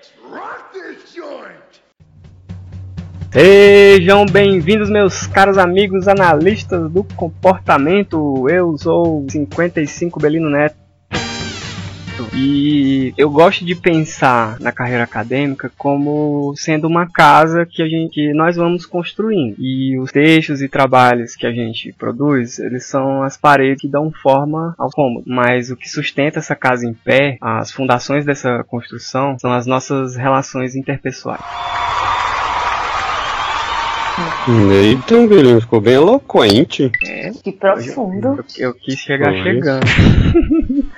Let's rock this joint! Sejam bem-vindos, meus caros amigos analistas do comportamento. Eu sou 55 Belino Neto. E eu gosto de pensar na carreira acadêmica como sendo uma casa que a gente que nós vamos construindo. E os textos e trabalhos que a gente produz, eles são as paredes que dão forma ao cômodo. Mas o que sustenta essa casa em pé, as fundações dessa construção, são as nossas relações interpessoais. Eita, Belino, ficou bem eloquente. É, Que profundo. eu, eu quis chegar Foi. chegando.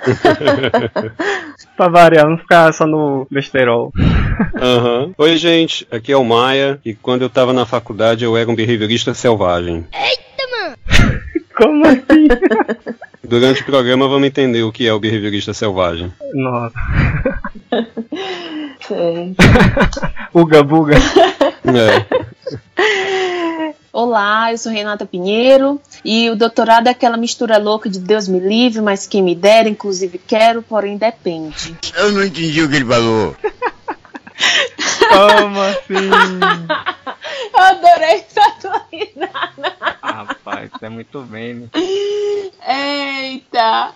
pra variar, não ficar só no besterol. Aham. Oi, gente, aqui é o Maia, e quando eu tava na faculdade eu era um behaviorista selvagem. Como assim? Durante o programa vamos entender o que é o behaviorista selvagem. Nossa. Sei. Uga buga. É. Olá, eu sou Renata Pinheiro e o doutorado é aquela mistura louca de Deus me livre, mas quem me dera, inclusive quero, porém depende. Eu não entendi o que ele falou. Como assim? Eu adorei essa tua risada. Rapaz, isso é muito meme. Eita!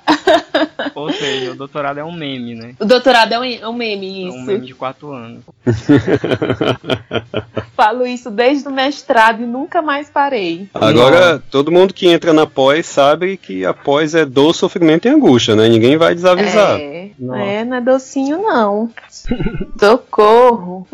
Ou seja, o doutorado é um meme, né? O doutorado é um, é um meme, É isso. um meme de 4 anos. Falo isso desde o mestrado e nunca mais parei. Agora, todo mundo que entra na pós sabe que a pós é dor, sofrimento e angústia, né? Ninguém vai desavisar. É, Nossa. é, não é docinho não. Socorro.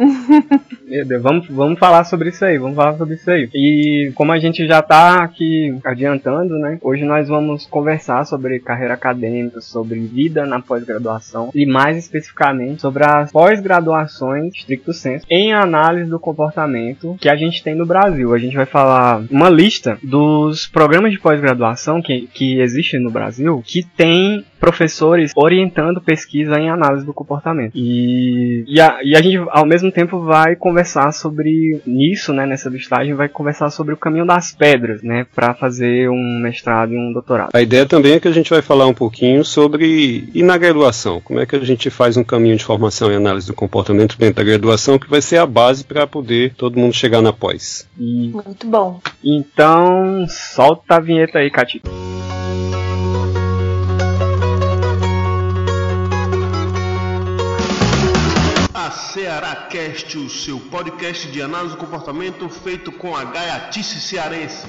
Meu Deus, vamos, vamos falar sobre isso aí, vamos falar sobre isso aí. E como a gente já tá aqui adiantando, né? Hoje nós vamos conversar sobre carreira acadêmica, sobre vida na pós-graduação e mais especificamente sobre as pós-graduações, stricto senso, em análise do comportamento que a gente tem no Brasil. A gente vai falar uma lista dos programas de pós-graduação que, que existem no Brasil que tem professores orientando pesquisa em análise do comportamento. E, e, a, e a gente, ao mesmo tempo, vai conversar sobre nisso, né, nessa listagem, vai conversar sobre o caminho das pedras, né, para fazer um mestrado e um doutorado. A ideia também é que a gente vai falar um pouquinho sobre e na graduação, como é que a gente faz um caminho de formação e análise do comportamento dentro da graduação que vai ser a base para poder todo mundo chegar na pós. E, Muito bom. então, solta a vinheta aí, Catito. A Ceará Cast, o seu podcast de análise do comportamento feito com a gaiatice cearense.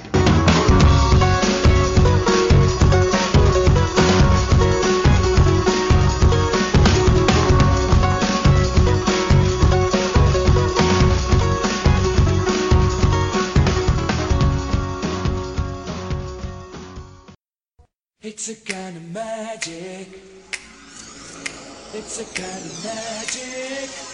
It's a kind of magic. It's a kind of magic.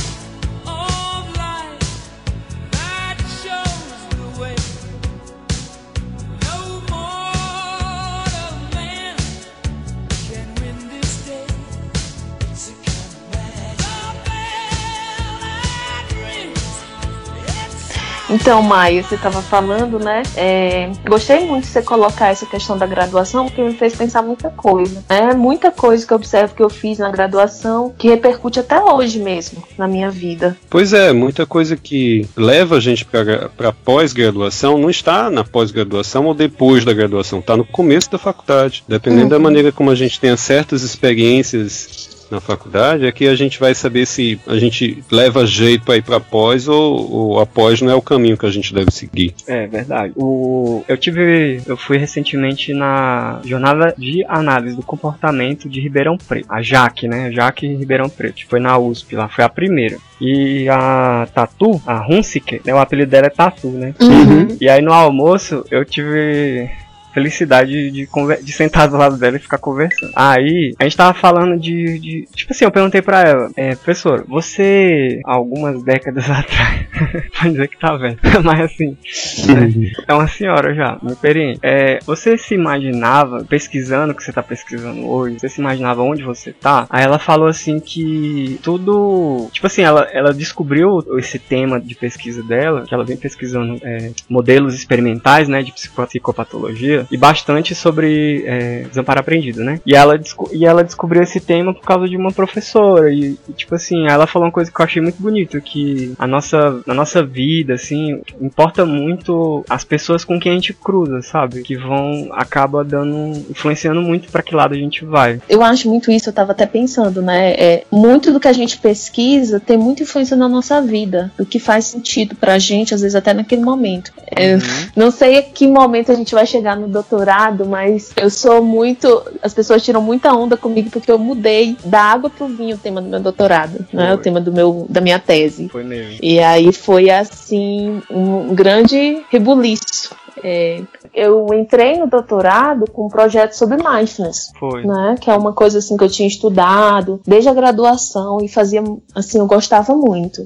Então, Maia, você estava falando, né? é, gostei muito de você colocar essa questão da graduação, porque me fez pensar muita coisa. É muita coisa que eu observo que eu fiz na graduação que repercute até hoje mesmo na minha vida. Pois é, muita coisa que leva a gente para pós-graduação não está na pós-graduação ou depois da graduação, está no começo da faculdade. Dependendo da maneira como a gente tenha certas experiências na faculdade, é que a gente vai saber se a gente leva jeito para ir para pós ou, ou a pós não é o caminho que a gente deve seguir. É verdade. O, eu tive. Eu fui recentemente na jornada de análise do comportamento de Ribeirão Preto. A Jaque, né? Jaque Ribeirão Preto. Foi na USP lá, foi a primeira. E a Tatu, a Hunsiker, né? O apelido dela é Tatu, né? E aí no almoço eu tive felicidade de, de sentar do lado dela e ficar conversando. Aí, a gente tava falando de. de- tipo assim, eu perguntei pra ela, é, professor, você, algumas décadas atrás, pode dizer que tá velho, mas assim, é uma senhora já, uma experiente. É, você se imaginava, pesquisando o que você tá pesquisando hoje, você se imaginava onde você tá? Aí ela falou assim que tudo. Tipo assim, ela, ela descobriu esse tema de pesquisa dela, que ela vem pesquisando é, modelos experimentais, né, de psico- e bastante sobre é, desamparo aprendido, né? E ela, e ela descobriu esse tema por causa de uma professora, e, e, tipo assim, ela falou uma coisa que eu achei muito bonito, que a nossa, na nossa vida, assim, importa muito as pessoas com quem a gente cruza, sabe? Que vão, acaba dando, influenciando muito pra que lado a gente vai. Eu acho muito isso, eu tava até pensando, né? É, muito do que a gente pesquisa tem muita influência na nossa vida, do que faz sentido pra gente, às vezes até naquele momento. É, Não sei a que momento a gente vai chegar no doutorado, mas eu sou muito. As pessoas tiram muita onda comigo porque eu mudei da água pro vinho o tema do meu doutorado, né? Foi. O tema do meu, da minha tese. Foi mesmo. E aí foi assim um grande rebuliço. É, eu entrei no doutorado com um projeto sobre mindfulness Foi. né? Que é uma coisa assim que eu tinha estudado desde a graduação e fazia assim, eu gostava muito.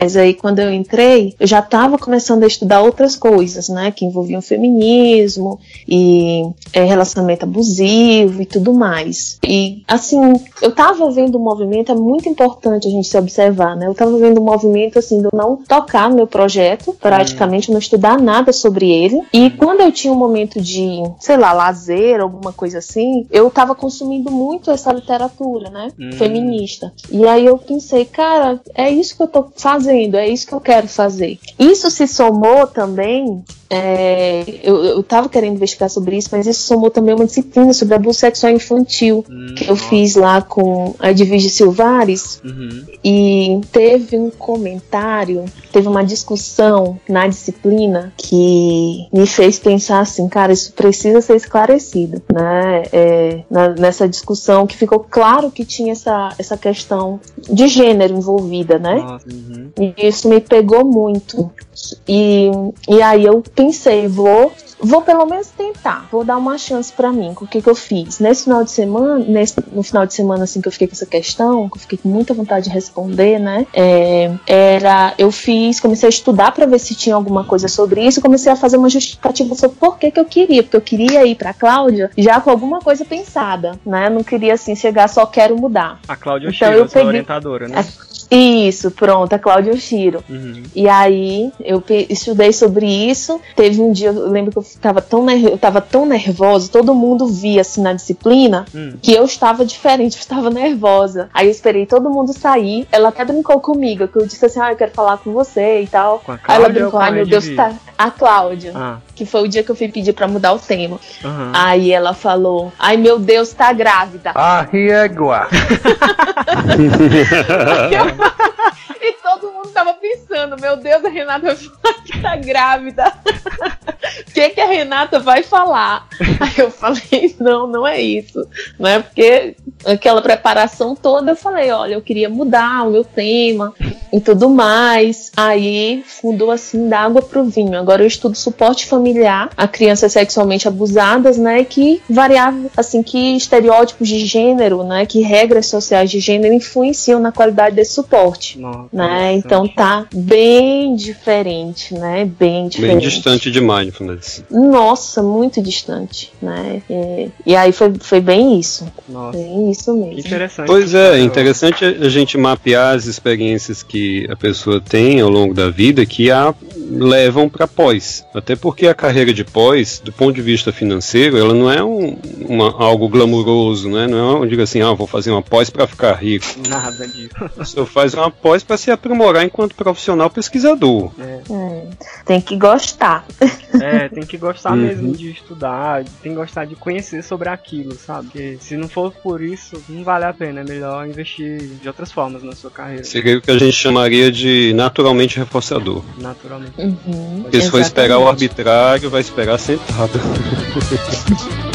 Mas aí quando eu entrei, eu já estava começando a estudar outras coisas, né? Que envolviam feminismo e é, relacionamento abusivo e tudo mais. E assim, eu tava vendo um movimento, é muito importante a gente se observar, né? Eu tava vendo um movimento assim de eu não tocar no meu projeto, praticamente não estudar nada sobre ele. E quando eu tinha um momento de, sei lá, lazer, alguma coisa assim, eu tava consumindo muito essa literatura, né? Hum. Feminista. E aí eu pensei, cara, é isso que eu tô fazendo, é isso que eu quero fazer. Isso se somou também é, eu, eu tava querendo investigar sobre isso, mas isso somou também uma disciplina sobre abuso sexual infantil Hum, que eu nossa. fiz lá com a Edvige Silvares Uhum. e teve um comentário, teve uma discussão na disciplina que me fez pensar assim, cara, isso precisa ser esclarecido, né? É, na- nessa discussão que ficou claro que tinha essa, essa questão de gênero envolvida, né? Uhum. E isso me pegou muito. E, e aí eu pensei, vou, vou pelo menos tentar, vou dar uma chance pra mim. O que que eu fiz? Nesse final de semana, nesse, no final de semana assim que eu fiquei com essa questão, que eu fiquei com muita vontade de responder, né? é, era, eu fiz, comecei a estudar pra ver se tinha alguma coisa sobre isso, comecei a fazer uma justificativa sobre por que que eu queria, porque eu queria ir pra Cláudia já com alguma coisa pensada, né? Eu não queria assim chegar só quero mudar. A Cláudia Então, Shiro, eu a peguei- orientadora, né? Isso, pronto, a Cláudia Oshiro. Uhum. E aí eu estudei sobre isso. Teve um dia, eu lembro que eu ficava tão, ner- eu tava tão nervosa, todo mundo via assim na disciplina Hum. que eu estava diferente, eu estava nervosa. Aí eu esperei todo mundo sair. Ela até brincou comigo, que eu disse assim: Ah, eu quero falar com você e tal. Com a Aí ela Cláudia ou brincou, ai meu Deus, Edvige? tá. A Cláudia, Ah, que foi o dia que eu fui pedir pra mudar o tema. aham. Aí ela falou: Ai meu Deus, tá grávida. A régua. E todo mundo tava pensando, meu Deus, a Renata vai falar que tá grávida. O que, que a Renata vai falar? Aí eu falei, não, não é isso. Não é porque aquela preparação toda eu falei, olha, eu queria mudar o meu tema e tudo mais. Aí fundou assim da água pro vinho. Agora eu estudo suporte familiar a crianças sexualmente abusadas, né? Que variável, assim, que estereótipos de gênero, né? Que regras sociais de gênero influenciam na qualidade desse suporte Nossa, né? Então tá bem diferente, né? Bem Bem diferente. distante de mindfulness. Nossa, muito distante, né? É, e aí foi, foi bem isso, Nossa, bem isso que mesmo. interessante. Pois é, é interessante a gente mapear as experiências que a pessoa tem ao longo da vida que a levam para pós. Até porque a carreira de pós, do ponto de vista financeiro, ela não é um, uma- algo glamuroso, né? Não é, diga assim, ah, vou fazer uma pós para ficar rico. Nada disso. Você faz uma pós para se aprimorar enquanto profissional pesquisador. É, tem que gostar. É, tem que gostar Uhum. mesmo de estudar, tem que gostar de conhecer sobre aquilo, sabe? Porque se não for por isso, não vale a pena. É melhor investir de outras formas na sua carreira, Seria o que a gente chamaria de naturalmente reforçador. naturalmente. Uhum, Porque se for esperar o arbitrário, vai esperar sentado.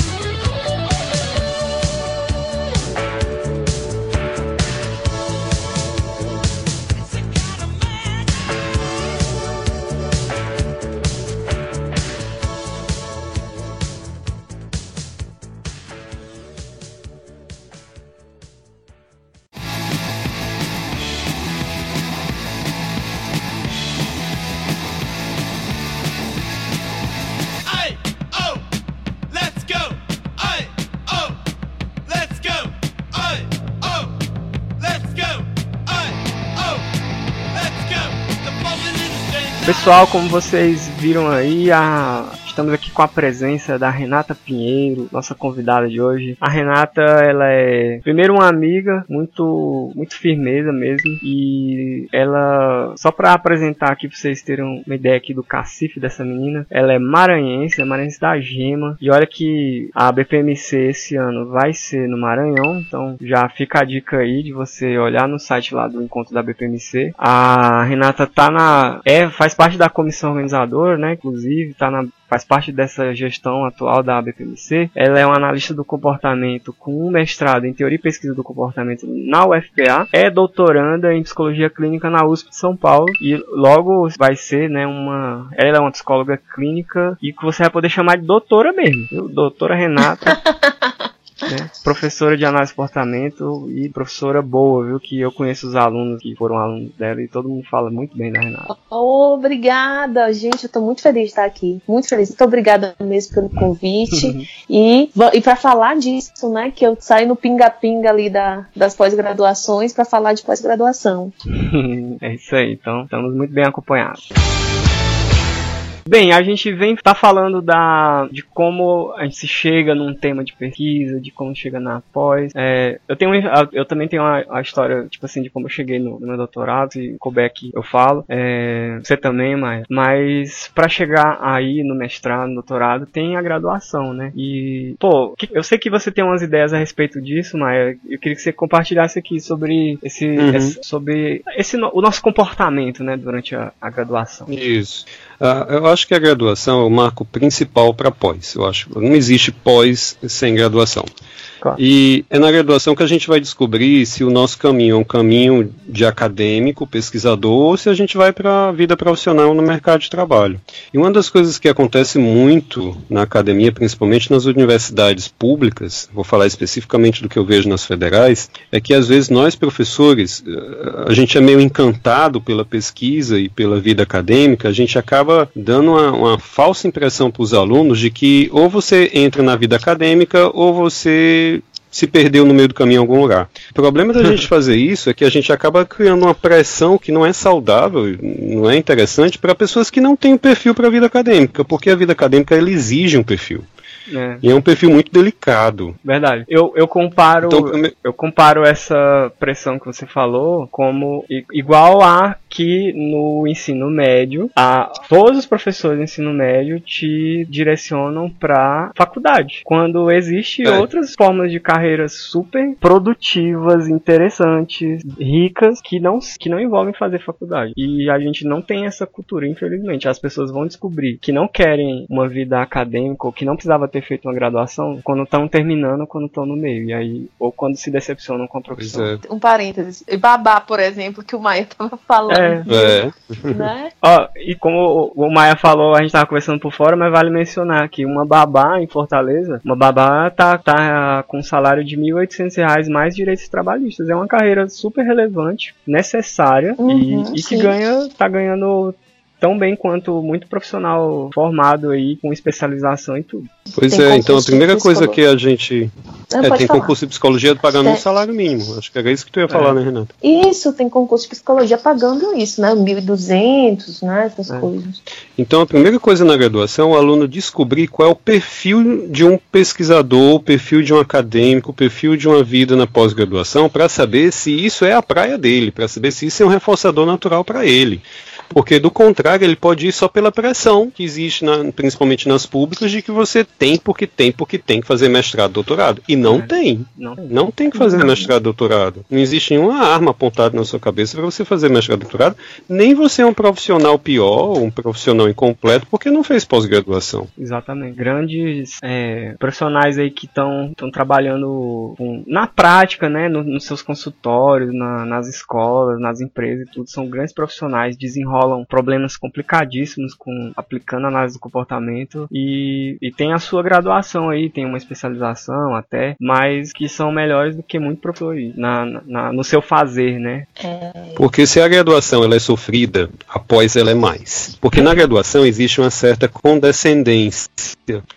Pessoal, como vocês viram aí, a- estamos aqui com a presença da Renata Pinheiro, nossa convidada de hoje. A Renata, ela é primeiro uma amiga, muito muito firmeza mesmo, e ela só para apresentar aqui para vocês terem uma ideia aqui do cacife dessa menina, ela é maranhense, é maranhense da Gema. E olha que a BPMC esse ano vai ser no Maranhão, então já fica a dica aí de você olhar no site lá do encontro da BPMC. A Renata tá na é faz parte da comissão organizadora, né? Inclusive tá na faz parte dessa gestão atual da BPMC. Ela é uma analista do comportamento com um mestrado em teoria e pesquisa do comportamento na UFPA. É doutoranda em psicologia clínica na USP de São Paulo e logo vai ser, né, uma ela é uma psicóloga clínica e que você vai poder chamar de doutora mesmo, viu? Doutora Renata. né? Professora de análise de comportamento e professora boa, viu? Que eu conheço os alunos que foram alunos dela e todo mundo fala muito bem da Renata. Obrigada, gente. Eu tô muito feliz de estar aqui. Muito feliz. Muito obrigada mesmo pelo convite. e e para falar disso, né? Que eu saio no pinga-pinga ali da, das pós-graduações para falar de pós-graduação. é isso aí, então estamos muito bem acompanhados. Bem, a gente vem tá falando da de como a gente se chega num tema de pesquisa, de como chega na pós. É, eu tenho eu também tenho uma, a história tipo assim de como eu cheguei no, no meu doutorado, se couber aqui eu falo. É, você também, mas mas para chegar aí no mestrado, no doutorado, tem a graduação, né? E pô, eu sei que você tem umas ideias a respeito disso, mas eu queria que você compartilhasse aqui sobre esse, Uhum. esse- sobre esse o nosso comportamento, né, durante a, a graduação. Isso. Ah, eu acho que a graduação é o marco principal para pós. Eu acho não existe pós sem graduação. Claro. E é na graduação que a gente vai descobrir se o nosso caminho é um caminho de acadêmico, pesquisador, ou se a gente vai para a vida profissional no mercado de trabalho. E uma das coisas que acontece muito na academia, principalmente nas universidades públicas, vou falar especificamente do que eu vejo nas federais, é que às vezes nós professores, eh, a gente é meio encantado pela pesquisa e pela vida acadêmica, a gente acaba dando uma, uma falsa impressão para os alunos de que ou você entra na vida acadêmica ou você se perdeu no meio do caminho em algum lugar. O problema da gente fazer isso é que a gente acaba criando uma pressão que não é saudável, não é interessante para pessoas que não têm um perfil para a vida acadêmica, porque a vida acadêmica ela exige um perfil. É, E é um perfil muito delicado. verdade. Eu, eu comparo Então, eu comparo essa pressão que você falou como igual a que no ensino médio, a, todos os professores do ensino médio te direcionam para faculdade. Quando existe É. outras formas de carreiras super produtivas, interessantes, ricas que não que não envolvem fazer faculdade. E a gente não tem essa cultura, infelizmente. As pessoas vão descobrir que não querem uma vida acadêmica ou que não precisava ter feito uma graduação quando estão terminando ou quando estão no meio. E aí, ou quando se decepcionam com a profissão. é. Um parênteses. Babá, por exemplo, que o Maia tava falando. É. É. Né? Ó, e como o Maia falou, a gente tava conversando por fora, mas vale mencionar que uma babá em Fortaleza, uma babá tá, tá com um salário de 1.800 reais mais direitos trabalhistas. É uma carreira super relevante, necessária Uhum, e, e que ganha, tá ganhando tão bem quanto muito profissional formado aí, com especialização e tudo. Pois Tem é, então a primeira coisa que a gente. Não, é, tem falar. concurso de psicologia pagando um salário mínimo. Acho que era isso que tu ia falar, É. né, Renata? Isso, tem concurso de psicologia pagando isso, né? 1.200, né? Essas É. coisas. Então a primeira coisa na graduação é o aluno descobrir qual é o perfil de um pesquisador, o perfil de um acadêmico, o perfil de uma vida na pós-graduação, para saber se isso é a praia dele, para saber se isso é um reforçador natural para ele. Porque do contrário, ele pode ir só pela pressão que existe, na- principalmente nas públicas, de que você tem porque tem porque tem que fazer mestrado, doutorado. E não É. tem. Não Não tem que fazer mestrado, doutorado. Não existe nenhuma arma apontada na sua cabeça para você fazer mestrado, doutorado. Nem você é um profissional pior, um profissional incompleto, porque não fez pós-graduação. Exatamente. Grandes é, profissionais aí que estão trabalhando com- na prática, né, no- nos seus consultórios, na- nas escolas, nas empresas e tudo, são grandes profissionais, desenrolam problemas complicadíssimos com aplicando análise do comportamento e, e tem a sua graduação aí, tem uma especialização até, mas que são melhores do que muito professor aí, na, na- no seu fazer, né? Porque se a graduação ela é sofrida, após ela é mais. Porque na graduação existe uma certa condescendência,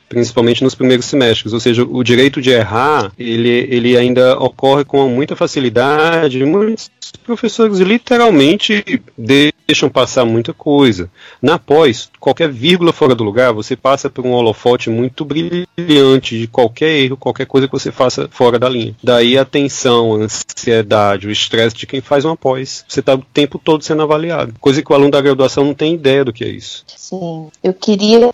principalmente nos primeiros semestres. Ou seja, o direito de errar, ele, ele ainda ocorre com muita facilidade, muitos os professores literalmente deixam passar muita coisa. Na pós, qualquer vírgula fora do lugar, você passa por um holofote muito brilhante de qualquer erro, qualquer coisa que você faça fora da linha. Daí a tensão, a ansiedade, o estresse de quem faz uma pós. Você está o tempo todo sendo avaliado. Coisa que o aluno da graduação não tem ideia do que é isso. Sim, eu queria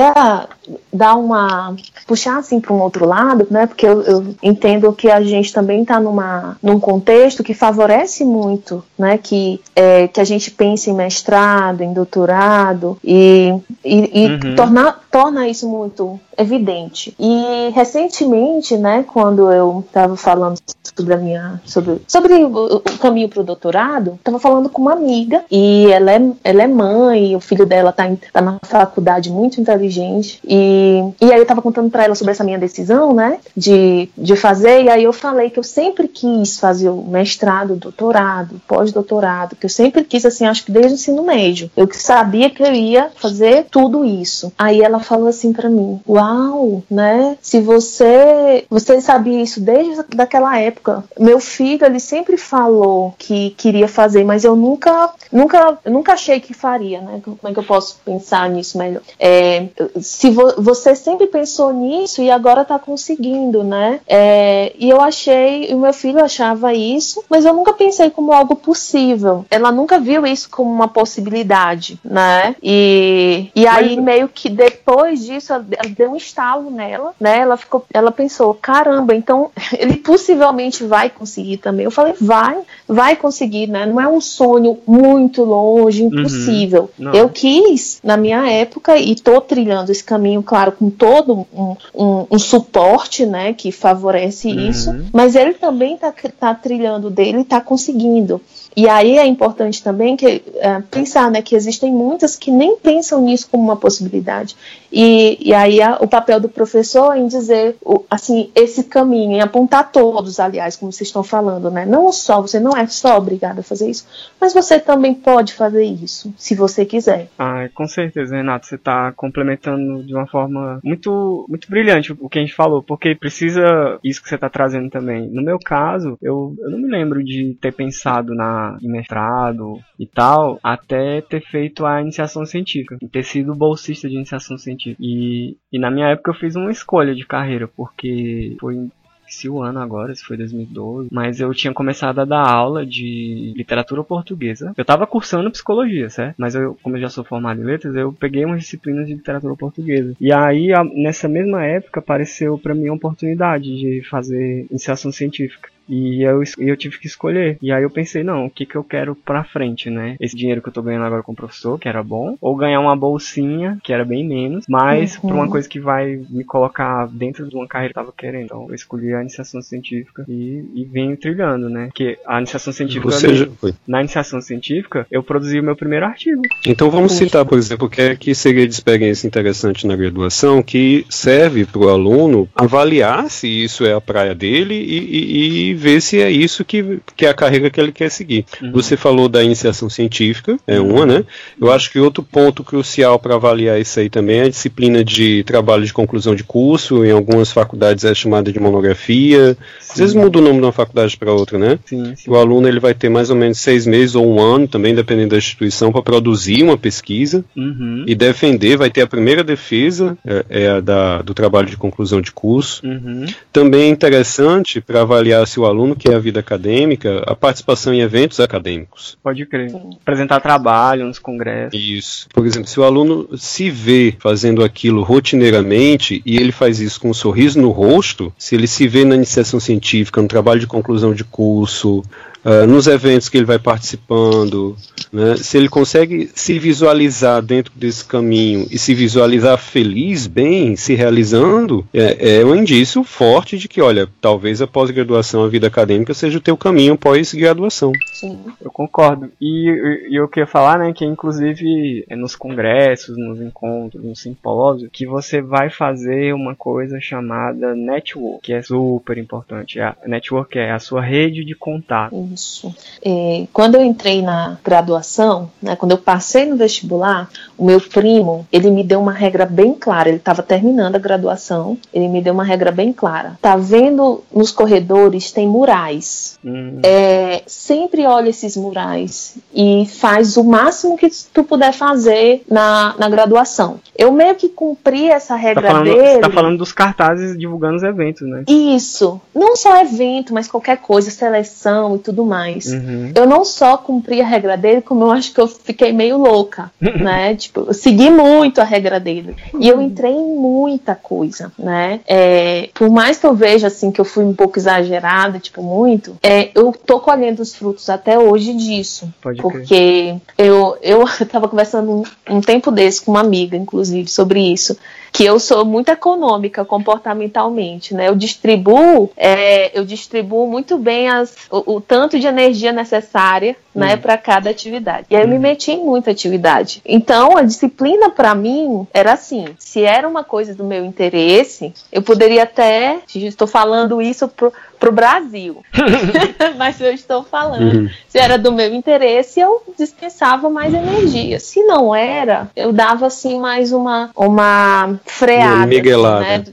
dar uma puxar assim para um outro lado, né? Porque eu, eu entendo que a gente também está numa num contexto que favorece muito, né? Que é, que a gente pense em mestrado, em doutorado e, e, e Uhum. tornar torna isso muito evidente. E recentemente, né, quando eu estava falando sobre a minha sobre, sobre o, o caminho para o doutorado, estava falando com uma amiga e ela é, ela é mãe, o filho dela tá, em- tá na faculdade muito inteligente e, e aí eu estava contando para ela sobre essa minha decisão, né, de, de fazer e aí eu falei que eu sempre quis fazer o mestrado, doutorado, pós-doutorado, que eu sempre quis assim, acho que desde o ensino médio. Eu que sabia que eu ia fazer tudo isso. Aí ela falou assim para mim: "Uau, né? Se você você sabia isso desde daquela época. Meu filho, ele sempre falou que queria fazer, mas eu nunca nunca nunca achei que faria, né? Como é que eu posso pensar nisso melhor? É, se vo- você sempre pensou nisso e agora tá conseguindo, né? É, e eu achei, o meu filho achava isso, mas eu nunca pensei como algo possível. Ela nunca viu isso como uma possibilidade, né? E, e aí meio que depois disso ela deu um estalo nela, né? Ela ficou, ela pensou, caramba, então ele possivelmente vai conseguir também. Eu falei, vai, vai conseguir, né? Não é um sonho muito longe, impossível. Não. Eu quis na minha época e tô trilhando esse caminho, claro, com todo um, um, um suporte, né, que favorece Uhum. isso, mas ele também tá, tá trilhando dele e tá conseguindo. E aí é importante também que, é, pensar né, que existem muitas que nem pensam nisso como uma possibilidade. E, e aí a- o papel do professor em dizer o- assim esse caminho, em apontar todos, aliás, como vocês estão falando, né? Não só, você não é só obrigado a fazer isso, mas você também pode fazer isso, se você quiser. Ah, com certeza, Renato, você está complementando de uma forma muito, muito brilhante o que a gente falou, porque precisa isso que você está trazendo também. No meu caso, eu, eu não me lembro de ter pensado na em mestrado e tal, até ter feito a iniciação científica, ter sido bolsista de iniciação científica. E, e na minha época eu fiz uma escolha de carreira, porque foi esqueci o ano agora, se foi 2012, mas eu tinha começado a dar aula de literatura portuguesa. Eu tava cursando psicologia, certo? Mas eu, como eu já sou formado em letras, eu peguei umas disciplinas de literatura portuguesa. E aí, a- nessa mesma época, apareceu pra mim a oportunidade de fazer iniciação científica. E eu, eu tive que escolher. E aí eu pensei, não, o que que eu quero pra frente, né? Esse dinheiro que eu tô ganhando agora com o professor, que era bom, ou ganhar uma bolsinha, que era bem menos, mas Uhum. pra uma coisa que vai me colocar dentro de uma carreira que eu tava querendo. Então eu escolhi a iniciação científica e, e venho trilhando, né? Porque a iniciação científica, Ou seja, foi. na iniciação científica, eu produzi o meu primeiro artigo. Então vamos Puxa. citar, por exemplo, o que é que seria de experiência interessante na graduação, que serve para o aluno avaliar se isso é a praia dele e, e- e ver se é isso que, que é a carreira que ele quer seguir. Uhum. Você falou da iniciação científica, é uma, né? Eu acho que outro ponto crucial para avaliar isso aí também é a disciplina de trabalho de conclusão de curso, em algumas faculdades é chamada de monografia, às vezes muda o nome de uma faculdade para outra, né? Sim, sim. O aluno ele vai ter mais ou menos seis meses ou um ano, também dependendo da instituição, para produzir uma pesquisa Uhum. e defender. Vai ter a primeira defesa, é, é a da, do trabalho de conclusão de curso. Uhum. Também é interessante para avaliar se o aluno quer a vida acadêmica, a participação em eventos acadêmicos. Pode crer. Apresentar trabalho nos congressos. Isso. Por exemplo, se o aluno se vê fazendo aquilo rotineiramente e ele faz isso com um sorriso no rosto, se ele se vê na iniciação científica, no trabalho de conclusão de curso, ah, nos eventos que ele vai participando, né, se ele consegue se visualizar dentro desse caminho e se visualizar feliz, bem, se realizando, é, é um indício forte de que, olha, talvez a pós-graduação, a vida acadêmica seja o teu caminho pós-graduação. Sim. Eu concordo. E, e- e eu queria falar, né, que inclusive é nos congressos, nos encontros, no simpósio, que você vai fazer uma coisa chamada network, que é super importante. A network é a sua rede de contato. Uhum. Isso. É, quando eu entrei na graduação, né, quando eu passei no vestibular, o meu primo, ele me deu uma regra bem clara. Ele estava terminando a graduação, ele me deu uma regra bem clara. Tá vendo nos corredores tem murais. Hum, É, sempre olha esses murais e faz o máximo que tu puder fazer na, na graduação. Eu meio que cumpri essa tá regra falando, dele. você tá falando dos cartazes divulgando os eventos, né? Isso. Não só evento, mas qualquer coisa, seleção e tudo mais. Uhum. Eu não só cumpri a regra dele, como eu acho que eu fiquei meio louca, né? Tipo, eu segui muito a regra dele. E eu entrei em muita coisa, né? É, por mais que eu veja, assim, que eu fui um pouco exagerada, tipo, muito, é, eu tô colhendo os frutos até hoje disso. Pode crer. Porque eu, eu tava conversando um, um tempo desse com uma amiga, inclusive, sobre isso. Que eu sou muito econômica comportamentalmente, né? Eu distribuo, é, eu distribuo muito bem as, o, o tanto de energia necessária, né, para cada atividade. E aí eu me meti em muita atividade. Então a disciplina para mim era assim: se era uma coisa do meu interesse, eu poderia até, estou falando isso pro, pro Brasil, mas eu estou falando Uhum. se era do meu interesse, eu dispensava mais energia. Se não era, eu dava assim mais uma, uma freada. Uma miguelada. assim, né?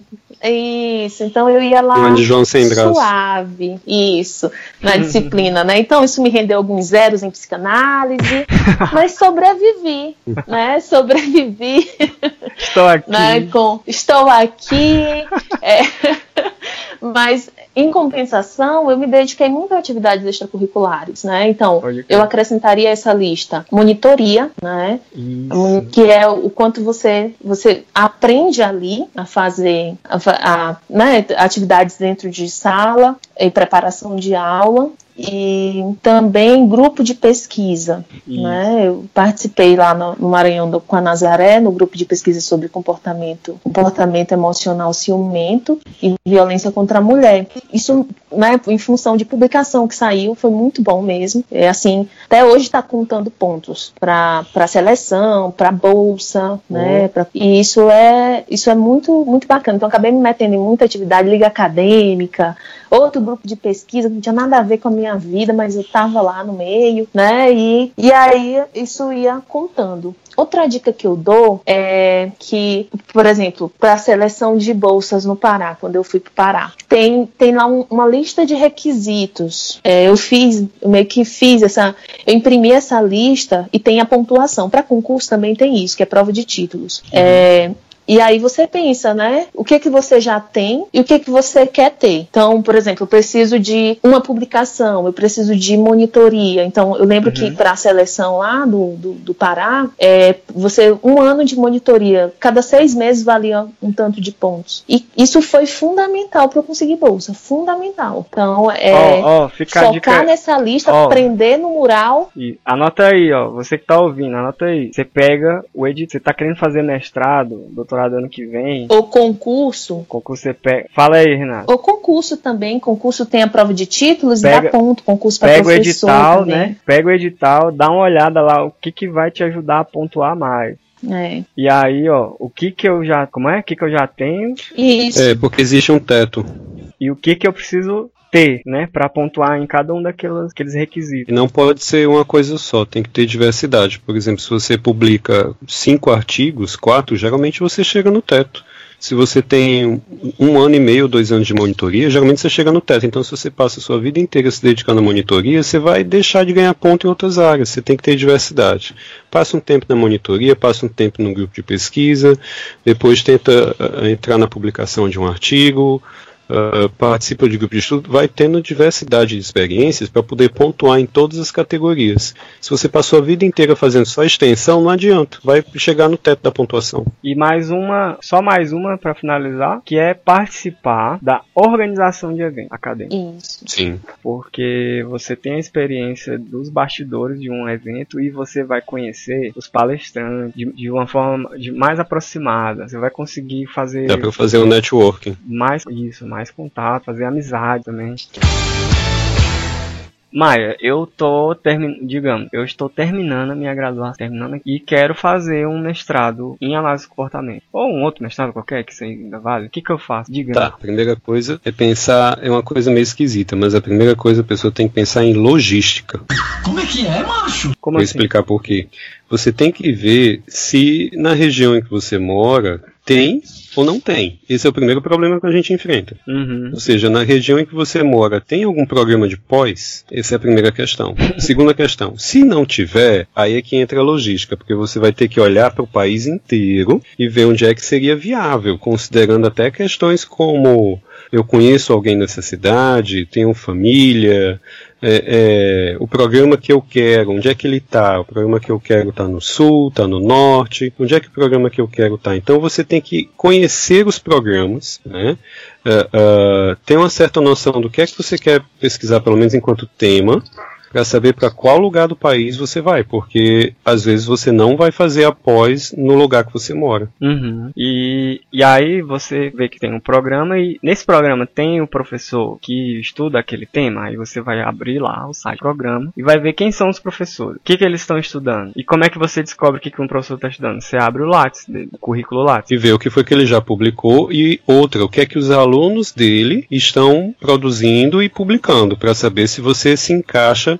Isso, então eu ia lá Uma de João sem suave, isso, na disciplina, né? Então isso me rendeu alguns zeros em psicanálise, mas sobrevivi, né? Sobrevivi, Estou aqui. né? Com estou aqui, é, mas em compensação eu me dediquei muito a atividades extracurriculares, né? Então eu acrescentaria essa lista monitoria, né? Isso. que é o quanto você você aprende ali a fazer a, a, né, atividades dentro de sala e preparação de aula e também grupo de pesquisa, né? Eu participei lá no, no Maranhão do- com a Nazaré no grupo de pesquisa sobre comportamento, comportamento emocional ciumento e violência contra a mulher. Isso, né, em função de publicação que saiu, foi muito bom mesmo. É assim, até hoje está contando pontos para para seleção, para bolsa, né? pra- e isso é isso é muito muito bacana. Então acabei me metendo em muita atividade, liga acadêmica, outro grupo de pesquisa que não tinha nada a ver com a minha vida, mas eu estava lá no meio, né? E, e aí isso ia contando. Outra dica que eu dou é que, por exemplo, para a seleção de bolsas no Pará, quando eu fui para o Pará, tem, tem lá um- uma lista de requisitos. É, eu fiz, meio que fiz essa, eu imprimi essa lista e tem a pontuação. Para concurso também tem isso, que é prova de títulos. É, e aí você pensa, né? O que que você já tem e o que que você quer ter. Então, por exemplo, eu preciso de uma publicação, eu preciso de monitoria. Então, eu lembro que para a seleção lá do, do, do Pará, é, você um ano de monitoria, cada seis meses valia um tanto de pontos. E isso foi fundamental para eu conseguir bolsa, fundamental. Então, é fica a focar dica. nessa lista, Ó. aprender no mural. E anota aí, ó. Você que tá ouvindo, anota aí. Você pega o editor. Você tá querendo fazer mestrado, doutorado ano que vem. Ou concurso, Concurso você pega. Fala aí, Renato. O concurso também, concurso tem a prova de títulos e Pega- dá ponto, concurso para Pega o edital, também. né? Pega o edital, dá uma olhada lá, o que que vai te ajudar a pontuar mais. É. E aí, ó, o que que eu já, como é? O que que eu já tenho Isso. É, porque existe um teto. e o que que eu preciso ter, né, Pra pontuar em cada um daqueles aqueles requisitos. Não pode ser uma coisa só, tem que ter diversidade. Por exemplo, se você publica cinco artigos, quatro, geralmente você chega no teto. Se você tem um ano e meio, dois anos de monitoria, geralmente você chega no teto. Então, se você passa a sua vida inteira se dedicando à monitoria, você vai deixar de ganhar ponto em outras áreas. Você tem que ter diversidade. Passa um tempo na monitoria, passa um tempo no grupo de pesquisa, depois tenta ah, entrar na publicação de um artigo, ah, participa de grupo de estudo, vai tendo diversidade de experiências para poder pontuar em todas as categorias. Se você passou a vida inteira fazendo só extensão, não adianta, vai chegar no teto da pontuação. E mais uma, só mais uma pra finalizar, que é participar da organização de eventos acadêmicos. Isso. Sim. porque você tem a experiência dos bastidores de um evento e você vai conhecer os palestrantes de, de uma forma de mais aproximada. Você vai conseguir fazer Dá para fazer o networking. mais isso, mais contato, fazer amizade também. Maia, eu tô terminando, digamos, eu estou terminando a minha graduação, terminando aqui, e quero fazer um mestrado em análise de comportamento. Ou um outro mestrado qualquer, que isso ainda vale. O que que eu faço? Diga. Tá, a primeira coisa é pensar, é uma coisa meio esquisita, mas a primeira coisa a pessoa tem que pensar em logística. Como é que é, macho? Como Vou assim? explicar por quê. Você tem que ver se na região em que você mora tem ou não tem. Esse é o primeiro problema que a gente enfrenta. Uhum. Ou seja, na região em que você mora, tem algum programa de pós? Essa é a primeira questão. Segunda questão, se não tiver, aí é que entra a logística, porque você vai ter que olhar para o país inteiro e ver onde é que seria viável, considerando até questões como eu conheço alguém nessa cidade, tenho família, é, é, o programa que eu quero, onde é que ele está? O programa que eu quero está no sul, está no norte, onde é que o programa que eu quero está? Então você tem que conhecer os programas, né? Ah, ah, ter uma certa noção do que é que você quer pesquisar, pelo menos enquanto tema, para saber para qual lugar do país você vai, porque às vezes você não vai fazer após no lugar que você mora. Uhum. E, e aí você vê que tem um programa e nesse programa tem o professor que estuda aquele tema, aí você vai abrir lá o site do programa e vai ver quem são os professores, o que, que eles estão estudando e como é que você descobre o que, que um professor está estudando. Você abre o Lattes, dele, o currículo Lattes. e ver o que foi que ele já publicou e outra, o que é que os alunos dele estão produzindo e publicando, para saber se você se encaixa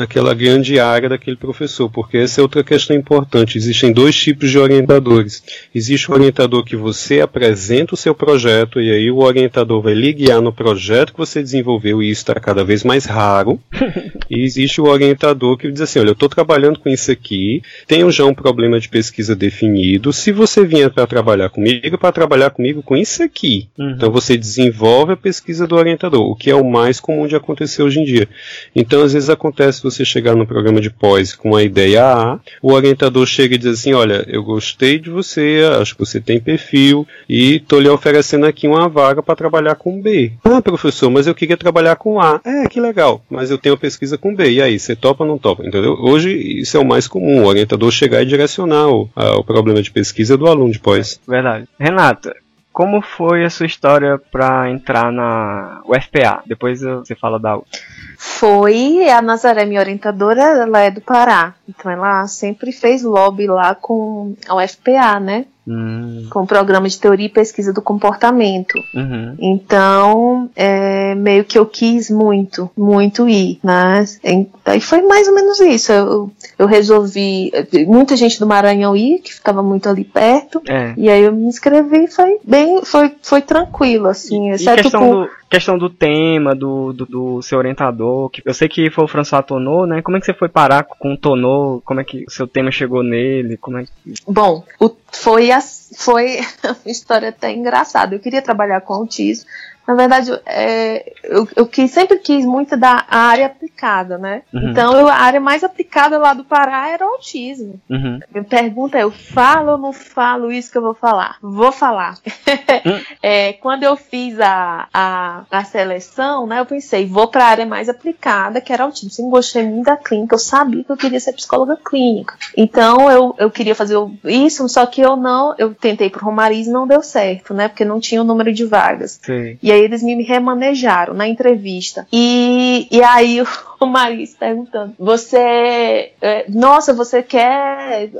naquela grande área daquele professor, porque essa é outra questão importante. Existem dois tipos de orientadores. Existe o orientador que você apresenta o seu projeto e aí o orientador vai lhe guiar no projeto que você desenvolveu e isso está cada vez mais raro. E existe o orientador que diz assim, olha, eu estou trabalhando com isso aqui, tenho já um problema de pesquisa definido, se você vier para trabalhar comigo, para trabalhar comigo com isso aqui. Uhum. Então você desenvolve a pesquisa do orientador, o que é o mais comum de acontecer hoje em dia. Então às vezes acontece você chegar no programa de pós com a ideia A, o orientador chega e diz assim, olha, eu gostei de você, acho que você tem perfil e estou lhe oferecendo aqui uma vaga para trabalhar com B. Ah, professor, mas eu queria trabalhar com A. É, que legal, mas eu tenho pesquisa com B. E aí, você topa ou não topa? Entendeu? Hoje isso é o mais comum, o orientador chegar e direcionar o, a- o problema de pesquisa do aluno de pós. Verdade. Renata, como foi a sua história pra entrar na UFPA? Depois você fala da outra. Foi a Nazaré, minha orientadora, ela é do Pará. Então ela sempre fez lobby lá com a UFPA, né? Hum, Com o programa de teoria e pesquisa do comportamento. uhum. Então, é, meio que eu quis muito, muito ir, né? E foi mais ou menos isso. Eu, eu resolvi. Muita gente do Maranhão ir, que ficava muito ali perto. É. E aí eu me inscrevi e foi bem, foi, foi tranquilo, assim. E exceto questão por- do, questão do tema, do, do, do seu orientador, que eu sei que foi o François Tonneau, né? Como é que você foi parar com o Tonneau? Como é que o seu tema chegou nele? Como é que... Bom, o- foi, as- foi uma história até engraçada. Eu queria trabalhar com autismo. Na verdade, é, eu, eu quis- sempre quis muito da área aplicada, né? Uhum. Então, eu- a área mais aplicada lá do Pará era o autismo. Uhum. Minha pergunta é: eu falo ou não falo isso que eu vou falar? Vou falar. É, quando eu fiz a, a, a seleção, né, eu pensei, vou para a área mais aplicada, que era autismo. Sempre gostei muito da clínica, eu sabia que eu queria ser psicóloga clínica. Então eu, eu queria fazer isso, só que eu não, eu tentei pro Romariz e não deu certo, né, porque não tinha o número de vagas. Sei. E aí eles me remanejaram na entrevista. E, e aí o Maris perguntando: Você. é, nossa, você quer.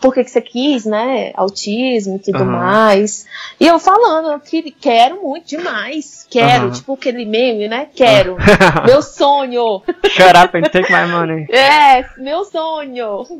Por que, que você quis, né? Autismo e tudo Aham. mais. E eu falando, eu que- quero muito demais. Quero, Aham. tipo aquele meme, né? Quero. Meu sonho. Shut up and take my money. É, meu sonho.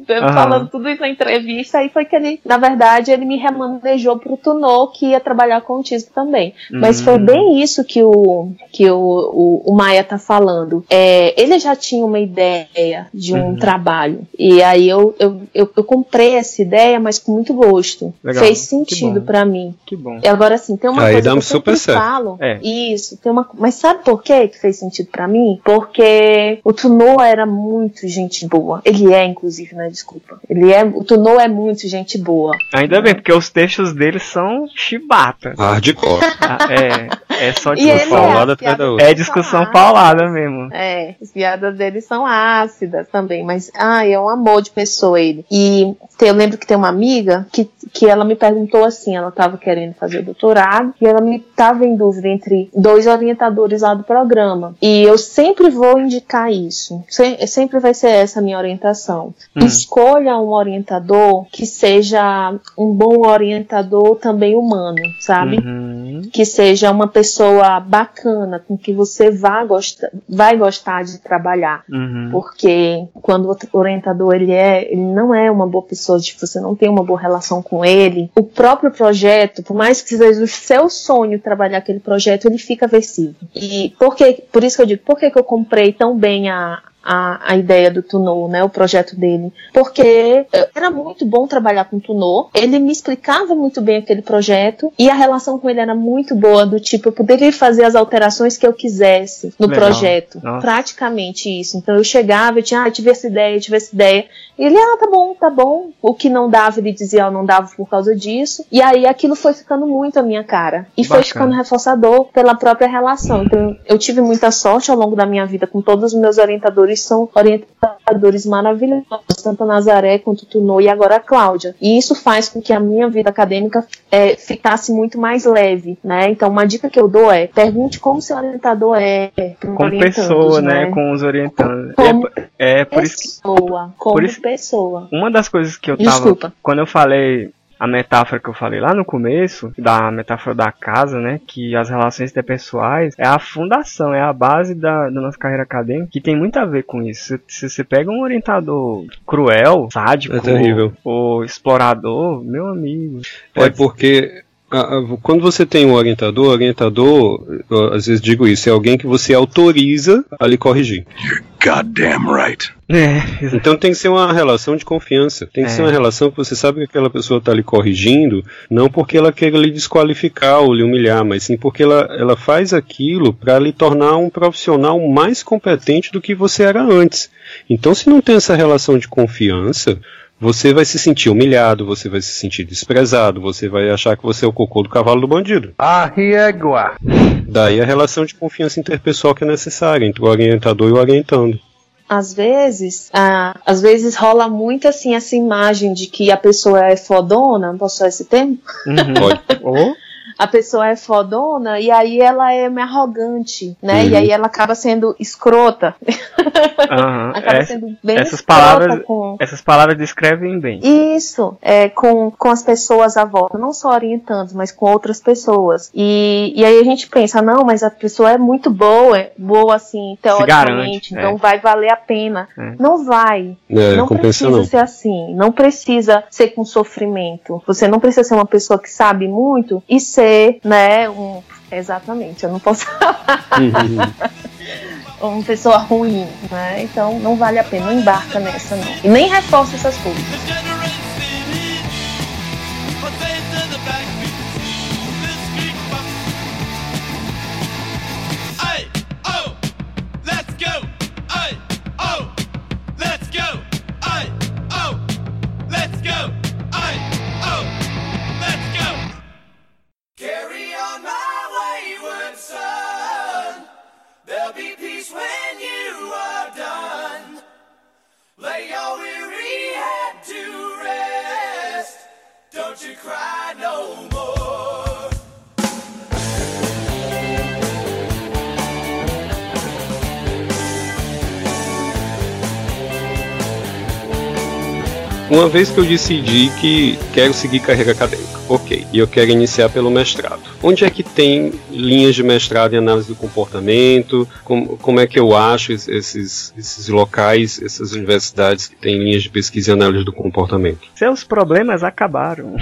Eu. Falando tudo isso na entrevista, aí foi que ele, na verdade, ele me remanejou pro Tunô, que ia trabalhar com autismo também. Mas Hum. foi bem isso que o, que o, o, o Maia tá falando. É, ele já tinha uma ideia de um Uhum. trabalho. E aí eu, eu, eu, eu comprei essa ideia, mas com muito gosto. Legal, Fez que sentido pra mim. Que bom. E agora sim, tem uma Aí coisa que eu super certo. falo. É. Isso, tem uma. Mas sabe por quê que fez sentido pra mim? Porque o Tunô era muito gente boa. Ele é, inclusive, né? Desculpa. Ele é. O Tunô é muito gente boa. Ainda bem, porque os textos dele são chibata. Hardcore. Ah, É, é só discussão. paulada é atrás da piada outra. É discussão paulada mesmo. É, piadas dele são ácidas também, mas ai, é um amor de pessoa ele. E eu lembro que tem uma amiga que, que ela me perguntou assim, ela estava querendo fazer doutorado e ela me estava em dúvida entre dois orientadores lá do programa. E eu sempre vou indicar isso. Se, sempre vai ser essa a minha orientação. Hum. Escolha um orientador que seja um bom orientador também humano, sabe? Uhum. Que seja uma pessoa bacana, com que você vá gostar, vai gostar de trabalhar. Uhum. Porque quando o orientador ele é, ele não é uma boa pessoa, tipo, você não tem uma boa relação com ele, o próprio projeto, por mais que seja o seu sonho trabalhar aquele projeto, ele fica aversivo. E por que, por isso que eu digo, por que, que eu comprei tão bem a, a, a ideia do Tunô, né, o projeto dele, porque era muito bom trabalhar com o Tunô, ele me explicava muito bem aquele projeto e a relação com ele era muito boa, do tipo, eu poderia fazer as alterações que eu quisesse no Legal. projeto, Nossa. praticamente isso. Então eu chegava, eu tinha, ah, eu tive essa ideia, eu tive essa ideia, e ele, ah, tá bom, tá bom. O que não dava, ele dizia, oh, não dava por causa disso. E aí aquilo foi ficando muito a minha cara. E Bacana. foi ficando reforçador pela própria relação. Então eu tive muita sorte ao longo da minha vida com todos os meus orientadores são orientadores maravilhosos, tanto a Nazaré quanto o Tunô e agora a Cláudia. E isso faz com que a minha vida acadêmica é, ficasse muito mais leve, né? Então, uma dica que eu dou é, pergunte como seu orientador é. Como pessoa, né? né? Com os orientandos. Como é, é por pessoa, isso, como por isso, pessoa. Uma das coisas que eu tava... Desculpa. Quando eu falei a metáfora que eu falei lá no começo, da metáfora da casa, né? Que as relações interpessoais é a fundação, é a base da, da nossa carreira acadêmica, que tem muito a ver com isso. Se, você pega um orientador cruel, sádico, é ou, ou explorador, meu amigo. É porque quando você tem um orientador, orientador, às vezes digo isso, é alguém que você autoriza a lhe corrigir. You're goddamn right. É. Então tem que ser uma relação de confiança. Tem que é. ser uma relação que você sabe que aquela pessoa está lhe corrigindo, não porque ela queira lhe desqualificar ou lhe humilhar, mas sim porque ela, ela faz aquilo para lhe tornar um profissional mais competente do que você era antes. Então, se não tem essa relação de confiança, você vai se sentir humilhado, você vai se sentir desprezado, você vai achar que você é o cocô do cavalo do bandido. A riegua. Daí a relação de confiança interpessoal que é necessária entre o orientador e o orientando às vezes, ah, às vezes rola muito assim essa imagem de que a pessoa é fodona, não posso usar esse termo? Uhum. Pode. A pessoa é fodona e aí ela é meio arrogante, né? Uhum. E aí ela acaba sendo escrota. Uhum. acaba Essa, sendo bem essas palavras, com... essas palavras descrevem bem. Isso, é, com, com as pessoas à volta, não só orientando, mas com outras pessoas. E, e aí a gente pensa, não, mas a pessoa é muito boa, boa assim, teoricamente, então é. vai valer a pena. É. Não vai. É, não precisa não. ser assim. Não precisa ser com sofrimento. Você não precisa ser uma pessoa que sabe muito e ser, né, um. Exatamente, eu não posso uhum. uma pessoa ruim, né? Então não vale a pena, não embarca nessa não. E nem reforça essas coisas. Uma vez que eu decidi que quero seguir carreira acadêmica, ok, e eu quero iniciar pelo mestrado. Onde é que tem linhas de mestrado em análise do comportamento? Como, como é que eu acho esses, esses locais, essas universidades que têm linhas de pesquisa e análise do comportamento? Seus problemas acabaram.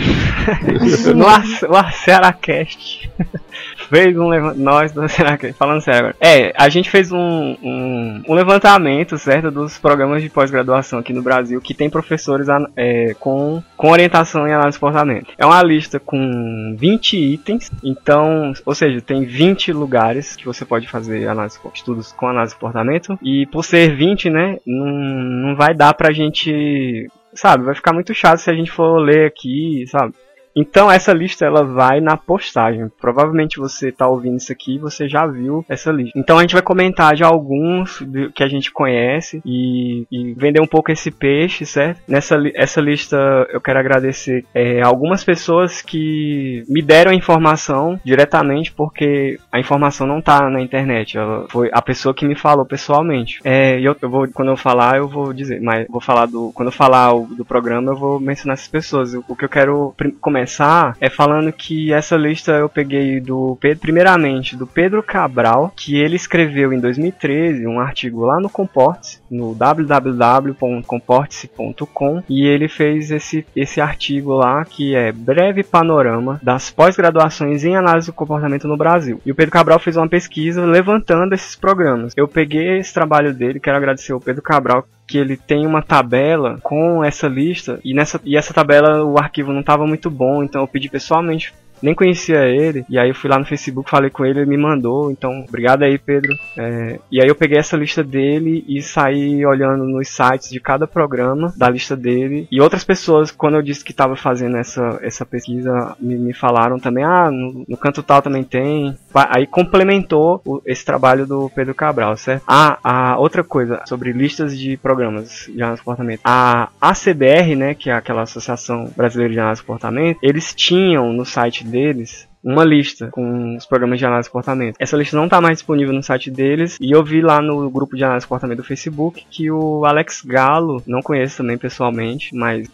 no Aceracast fez um. Nós do Aceracast, falando sério agora. É, a gente fez um, um, um levantamento, certo, dos programas de pós-graduação aqui no Brasil que tem professores é, com, com orientação em análise de comportamento. É uma lista com 20 itens, então, ou seja, tem 20 lugares que você pode fazer análise, estudos com análise de comportamento, e por ser 20, né, não, não vai dar pra gente sabe, vai ficar muito chato se a gente for ler aqui, sabe? Então essa lista ela vai na postagem. Provavelmente você tá ouvindo isso aqui, você já viu essa lista. Então a gente vai comentar de alguns que a gente conhece e, e vender um pouco esse peixe, certo? Nessa essa lista eu quero agradecer é, algumas pessoas que me deram a informação diretamente porque a informação não tá na internet. Ela foi a pessoa que me falou pessoalmente. É, eu, eu vou quando eu falar eu vou dizer, mas vou falar do quando eu falar do programa eu vou mencionar essas pessoas. O, o que eu quero começar é falando que essa lista eu peguei do Pedro, primeiramente do Pedro Cabral, que ele escreveu em 2013 um artigo lá no Comporte, no www.comporte.com, e ele fez esse, esse artigo lá que é Breve Panorama das pós-graduações em análise do comportamento no Brasil. E o Pedro Cabral fez uma pesquisa levantando esses programas. Eu peguei esse trabalho dele, quero agradecer ao Pedro Cabral que ele tem uma tabela com essa lista e nessa e essa tabela o arquivo não estava muito bom, então eu pedi pessoalmente nem conhecia ele, e aí eu fui lá no Facebook, falei com ele, ele me mandou, então obrigado aí, Pedro. É, e aí eu peguei essa lista dele e saí olhando nos sites de cada programa da lista dele, e outras pessoas, quando eu disse que estava fazendo essa, essa pesquisa, me, me falaram também, ah, no, no, canto tal também tem, aí complementou o, esse trabalho do Pedro Cabral, certo? Ah, a outra coisa, sobre listas de programas de análise de comportamento, a ACBR, né, que é aquela Associação Brasileira de Análise de Comportamento, eles tinham no site deles uma lista com os programas de análise de comportamento. Essa lista não está mais disponível no site deles e eu vi lá no grupo de análise de comportamento do Facebook que o Alex Galo, não conheço também pessoalmente, mas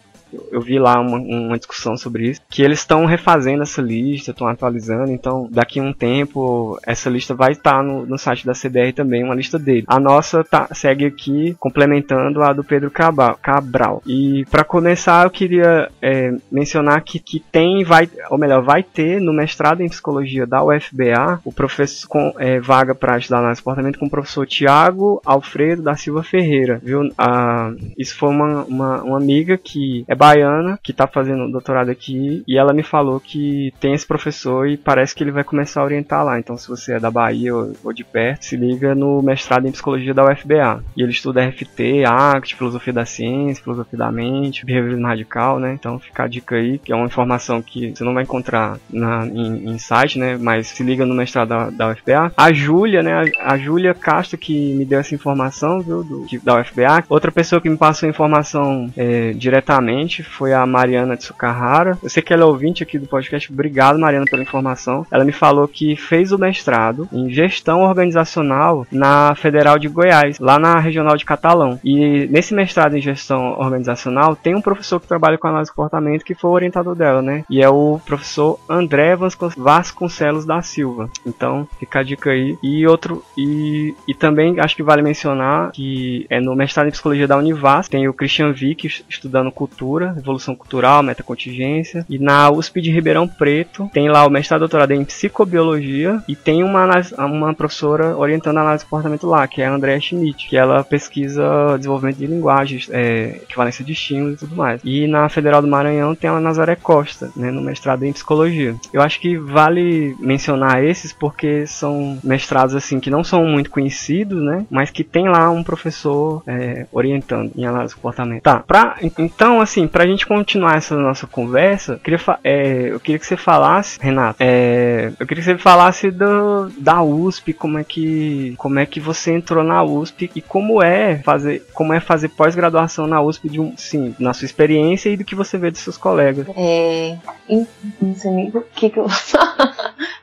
eu vi lá uma, uma discussão sobre isso, que eles estão refazendo essa lista, estão atualizando, então daqui a um tempo essa lista vai estar tá no, no, site da CDR também, uma lista dele. A nossa tá, segue aqui complementando a do Pedro Cabral. E para começar eu queria é, mencionar que, que tem, vai, ou melhor, vai ter no mestrado em psicologia da UFBA o professor com é, vaga para estudar de comportamento com o professor Tiago Alfredo da Silva Ferreira, viu? Ah, isso foi uma, uma, uma amiga que é baiana que tá fazendo doutorado aqui e ela me falou que tem esse professor e parece que ele vai começar a orientar lá. Então, se você é da Bahia ou, ou de perto, se liga no mestrado em psicologia da UFBA. E ele estuda RFT, ACT, filosofia da ciência, filosofia da mente, behaviorismo radical, né? Então, fica a dica aí, que é uma informação que você não vai encontrar na, em, em site, né? Mas se liga no mestrado da, da UFBA. A Júlia, né? A, a Júlia Castro que me deu essa informação, viu? Do, da UFBA. Outra pessoa que me passou informação é, diretamente foi a Mariana Tsukahara. Eu sei que ela é ouvinte aqui do podcast. Obrigado, Mariana, pela informação. Ela me falou que fez o mestrado em gestão organizacional na Federal de Goiás, lá na Regional de Catalão. E nesse mestrado em gestão organizacional, tem um professor que trabalha com análise de comportamento que foi o orientador dela, né? E é o professor André Vasconcelos da Silva. Então, fica a dica aí. E outro, e, e também acho que vale mencionar que é no mestrado em psicologia da Univas, tem o Christian Vick estudando cultura Cultura, Evolução Cultural, Metacontingência. E na USP de Ribeirão Preto tem lá o mestrado doutorado em Psicobiologia e tem uma, uma professora orientando a análise de comportamento lá, que é a Andrea Schmidt, que ela pesquisa desenvolvimento de linguagens, é, equivalência de estímulos e tudo mais. E na Federal do Maranhão tem a Nazaré Costa, né, no mestrado em Psicologia. Eu acho que vale mencionar esses porque são mestrados assim que não são muito conhecidos, né, mas que tem lá um professor é, orientando em análise de comportamento. Tá, pra, então assim, pra gente continuar essa nossa conversa, eu queria, é, eu queria que você falasse, Renato, é, eu queria que você falasse do, da USP, como é que como é que você entrou na USP e como é fazer como é fazer pós-graduação na USP de um, sim, na sua experiência e do que você vê dos seus colegas. É, não sei nem o que, que eu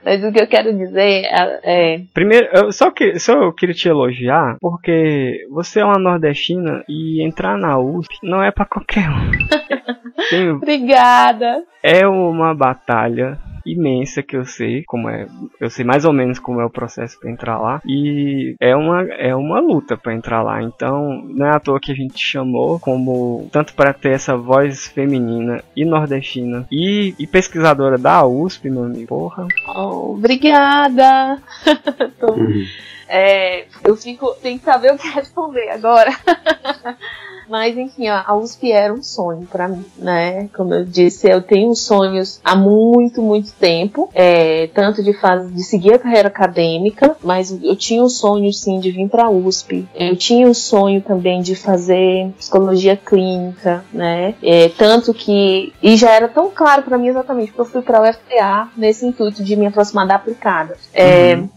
mas o que eu quero dizer é, é... primeiro, eu só que só eu queria te elogiar porque você é uma nordestina e entrar na USP não é para qualquer um. Tem, Obrigada. É uma batalha imensa que eu sei como é, eu sei mais ou menos como é o processo para entrar lá e é uma é uma luta para entrar lá. Então, não é à toa que a gente chamou como tanto para ter essa voz feminina e nordestina e, e pesquisadora da USP, meu amigo. Porra. Oh, obrigada. Tô... uhum. é, eu fico, tem que saber o que responder agora. Mas enfim, a USP era um sonho para mim, né? Como eu disse, eu tenho sonhos há muito, muito tempo, é, tanto de, faz, de seguir a carreira acadêmica, mas eu tinha o sonho sim de vir para a USP. Eu tinha o sonho também de fazer psicologia clínica, né? É, tanto que e já era tão claro para mim exatamente que eu fui para a UFPA nesse intuito de me aproximar da aplicada. É, uhum.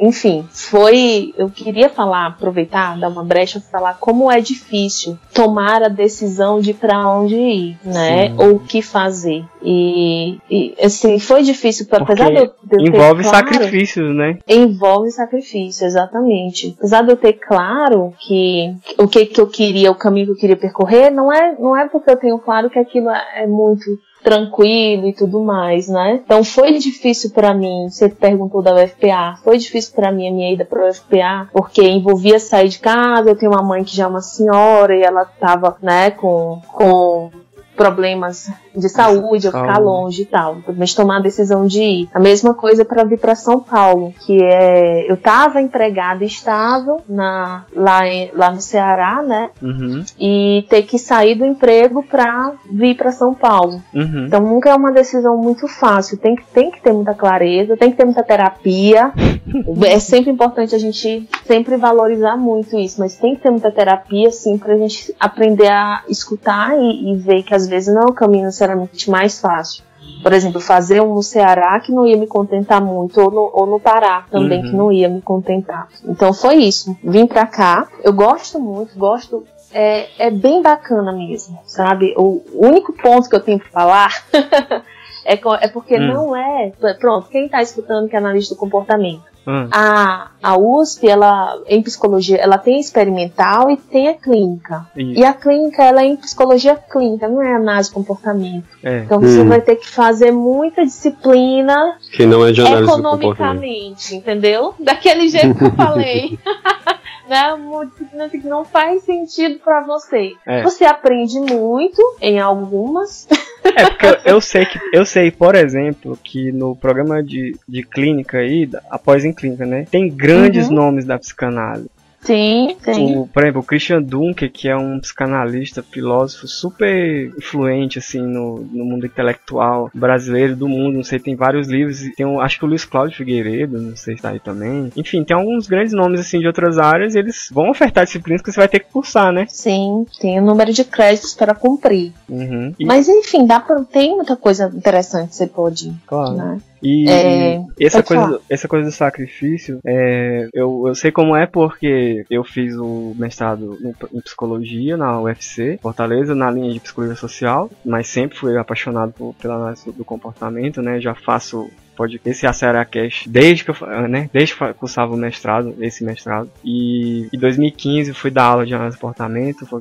Enfim, foi. Eu queria falar, aproveitar, dar uma brecha para falar como é difícil tomar a decisão de para onde ir, né? Sim. Ou o que fazer. E, e, assim, foi difícil, apesar de eu, de eu envolve ter claro, sacrifícios, né? Envolve sacrifício, exatamente. Apesar de eu ter claro que o que, que eu queria, o caminho que eu queria percorrer, não é, não é porque eu tenho claro que aquilo é muito tranquilo e tudo mais, né? Então foi difícil para mim, você perguntou da UFPA, foi difícil para mim a minha ida para UFPA, porque envolvia sair de casa, eu tenho uma mãe que já é uma senhora e ela tava, né, com, com problemas de saúde, eu ficar longe e tal. Mas tomar a decisão de ir. A mesma coisa para vir para São Paulo, que é eu tava empregada estável na lá em, lá no Ceará, né? Uhum. E ter que sair do emprego para vir para São Paulo. Uhum. Então nunca é uma decisão muito fácil. Tem que tem que ter muita clareza, tem que ter muita terapia. é sempre importante a gente sempre valorizar muito isso, mas tem que ter muita terapia, sim, pra gente aprender a escutar e, e ver que às vezes não é o caminho necessariamente mais fácil. Por exemplo, fazer um no Ceará que não ia me contentar muito, ou no, ou no Pará também uhum. que não ia me contentar. Então foi isso. Vim pra cá. Eu gosto muito, gosto é, é, bem bacana mesmo, sabe? O único ponto que eu tenho para falar é, é, porque hum. não é. Pronto, quem está escutando que é analista do comportamento. Hum. A, a USP, ela, em psicologia, ela tem experimental e tem a clínica. Isso. E a clínica, ela é em psicologia clínica, não é análise de comportamento. É. Então você hum. vai ter que fazer muita disciplina que não é de análise economicamente, entendeu? Daquele jeito que eu falei. né? Que não faz sentido para você. É. Você aprende muito em algumas. É, porque eu, eu, sei que eu sei, por exemplo, que no programa de, de clínica aí, após em clínica, né, tem grandes uhum. nomes da psicanálise. Sim, sim. O, por exemplo, o Christian Dunker, que é um psicanalista, filósofo super influente assim no, no mundo intelectual brasileiro do mundo, não sei, tem vários livros, tem um, acho que o Luiz Cláudio Figueiredo, não sei se tá aí também. Enfim, tem alguns grandes nomes assim de outras áreas, e eles vão ofertar disciplinas que você vai ter que cursar, né? Sim, tem o um número de créditos para cumprir. Uhum. E... Mas enfim, dá pra, tem muita coisa interessante que você pode. Claro. Né? E, é, essa, coisa, essa coisa do sacrifício, é, eu, eu sei como é porque eu fiz o mestrado em psicologia na UFC, Fortaleza, na linha de psicologia social, mas sempre fui apaixonado por, pela análise do comportamento, né? Já faço pode esse Cash desde que eu, né, desde que eu cursava o mestrado, esse mestrado. E em 2015 fui dar aula de análise de comportamento, foi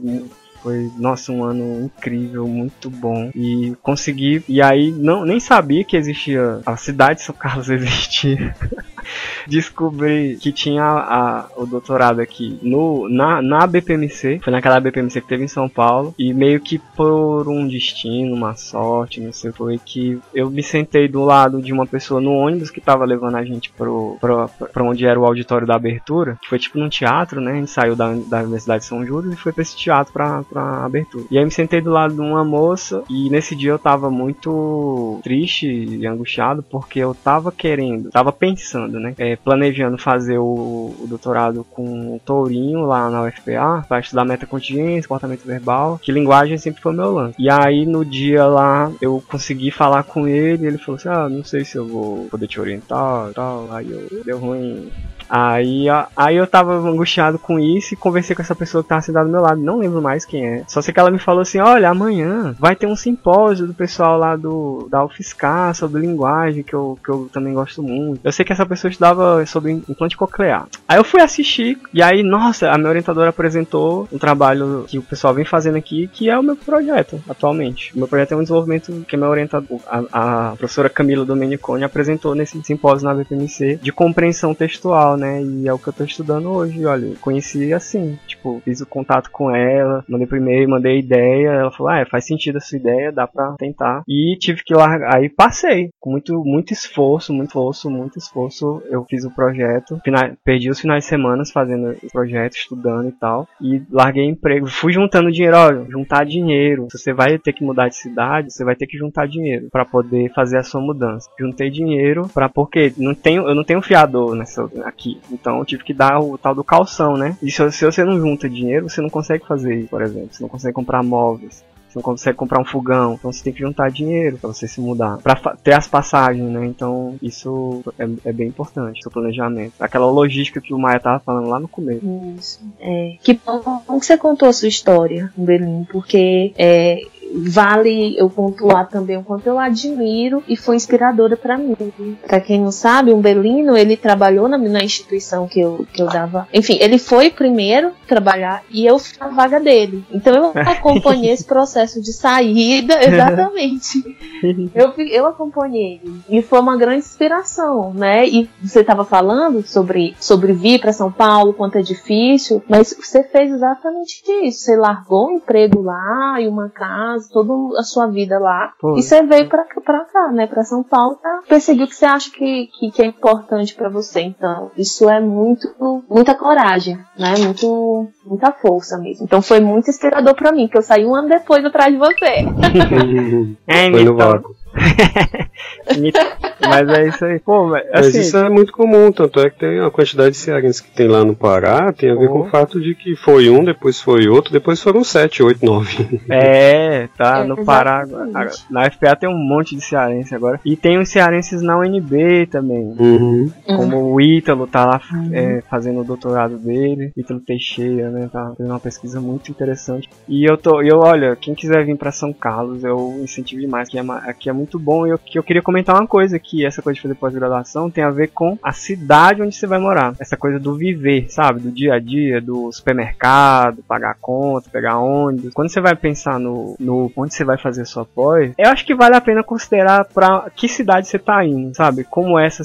foi, nossa, um ano incrível, muito bom. E consegui. E aí não, nem sabia que existia. A cidade de São Carlos existia. Descobri que tinha a, o doutorado aqui no, na, na BPMC, foi naquela BPMC que teve em São Paulo, e meio que por um destino, uma sorte, não sei, foi que eu me sentei do lado de uma pessoa no ônibus que tava levando a gente pro, pro, pra onde era o auditório da abertura, que foi tipo num teatro, né? A gente saiu da, da Universidade de São Judas e foi pra esse teatro pra, pra abertura. E aí me sentei do lado de uma moça, e nesse dia eu tava muito triste e angustiado porque eu tava querendo, tava pensando, né? É, planejando fazer o, o, doutorado com o Tourinho lá na UFPA, para estudar metacontingência, comportamento verbal, que linguagem sempre foi meu lance. E aí no dia lá eu consegui falar com ele, ele falou assim: "Ah, não sei se eu vou poder te orientar", tal. Aí eu deu ruim Aí, aí eu tava angustiado com isso e conversei com essa pessoa que tava sentada do meu lado. Não lembro mais quem é. Só sei que ela me falou assim: olha, amanhã vai ter um simpósio do pessoal lá do da UFSCar sobre linguagem, que eu, que eu também gosto muito. Eu sei que essa pessoa estudava sobre implante coclear. Aí eu fui assistir, e aí, nossa, a minha orientadora apresentou um trabalho que o pessoal vem fazendo aqui, que é o meu projeto atualmente. O meu projeto é um desenvolvimento que a minha orientadora, a, a professora Camila Domeniconi, apresentou nesse simpósio na BPMC de compreensão textual legal, né? E é o que eu tô estudando hoje, olha. Conheci assim, tipo, fiz o contato com ela, mandei pro e-mail, mandei ideia, ela falou, ah, é, faz sentido essa ideia, dá pra tentar. E tive que largar, aí passei, com muito, muito esforço, muito esforço, muito esforço, eu fiz o projeto, final, perdi os finais de semana fazendo o projeto, estudando e tal, e larguei emprego, fui juntando dinheiro, olha, juntar dinheiro, se você vai ter que mudar de cidade, você vai ter que juntar dinheiro para poder fazer a sua mudança. Juntei dinheiro para porque não tenho, eu não tenho fiador nessa aqui, então eu tive que dar o tal do calção, né? E se, se você não junta dinheiro, você não consegue fazer isso, por exemplo, você não consegue comprar móveis. Você não consegue comprar um fogão, então você tem que juntar dinheiro para você se mudar, para ter as passagens, né? Então isso é, é, bem importante, seu planejamento. Aquela logística que o Maia tava falando lá no começo. Isso. É, que bom que você contou a sua história, Belinho, porque é, vale eu pontuar também o quanto eu admiro e foi inspiradora para mim. Para quem não sabe, o Belino ele trabalhou na, na, instituição que eu, que eu dava. Enfim, ele foi primeiro trabalhar e eu fui na vaga dele. Então eu acompanhei esse processo de saída, exatamente. eu, eu acompanhei e foi uma grande inspiração, né? E você estava falando sobre, sobre vir para São Paulo, quanto é difícil, mas você fez exatamente isso. Você largou um emprego lá e uma casa toda a sua vida lá. Pô. E você veio pra, pra cá, né? Pra São Paulo pra perseguir o que você acha que, que, que é importante para você. Então, isso é muito, muita coragem, né? Muito, muita força mesmo. Então foi muito inspirador para mim, que eu saí um ano depois atrás de você. é, foi no vácuo. mas é isso aí. Pô, mas, assim, mas isso é muito comum, tanto é que tem a quantidade de cearenses que tem lá no Pará, tem a ver com o fato de que foi um, depois foi outro, depois foram sete, oito, nove. É, tá, é, no Pará. Na FPA tem um monte de cearense agora. E tem os cearenses na UNB também. Uhum. Como o Ítalo tá lá uhum. é, fazendo o doutorado dele, Ítalo Teixeira, né? Tá fazendo uma pesquisa muito interessante. E eu tô, eu, olha, quem quiser vir para São Carlos, eu incentivo demais, aqui é, aqui é muito muito bom. E eu, eu queria comentar uma coisa: que essa coisa de fazer pós-graduação tem a ver com a cidade onde você vai morar. Essa coisa do viver, sabe? Do dia a dia, do supermercado, pagar conta, pegar ônibus. Quando você vai pensar no, no onde você vai fazer sua pós, eu acho que vale a pena considerar para que cidade você tá indo, sabe? Como essa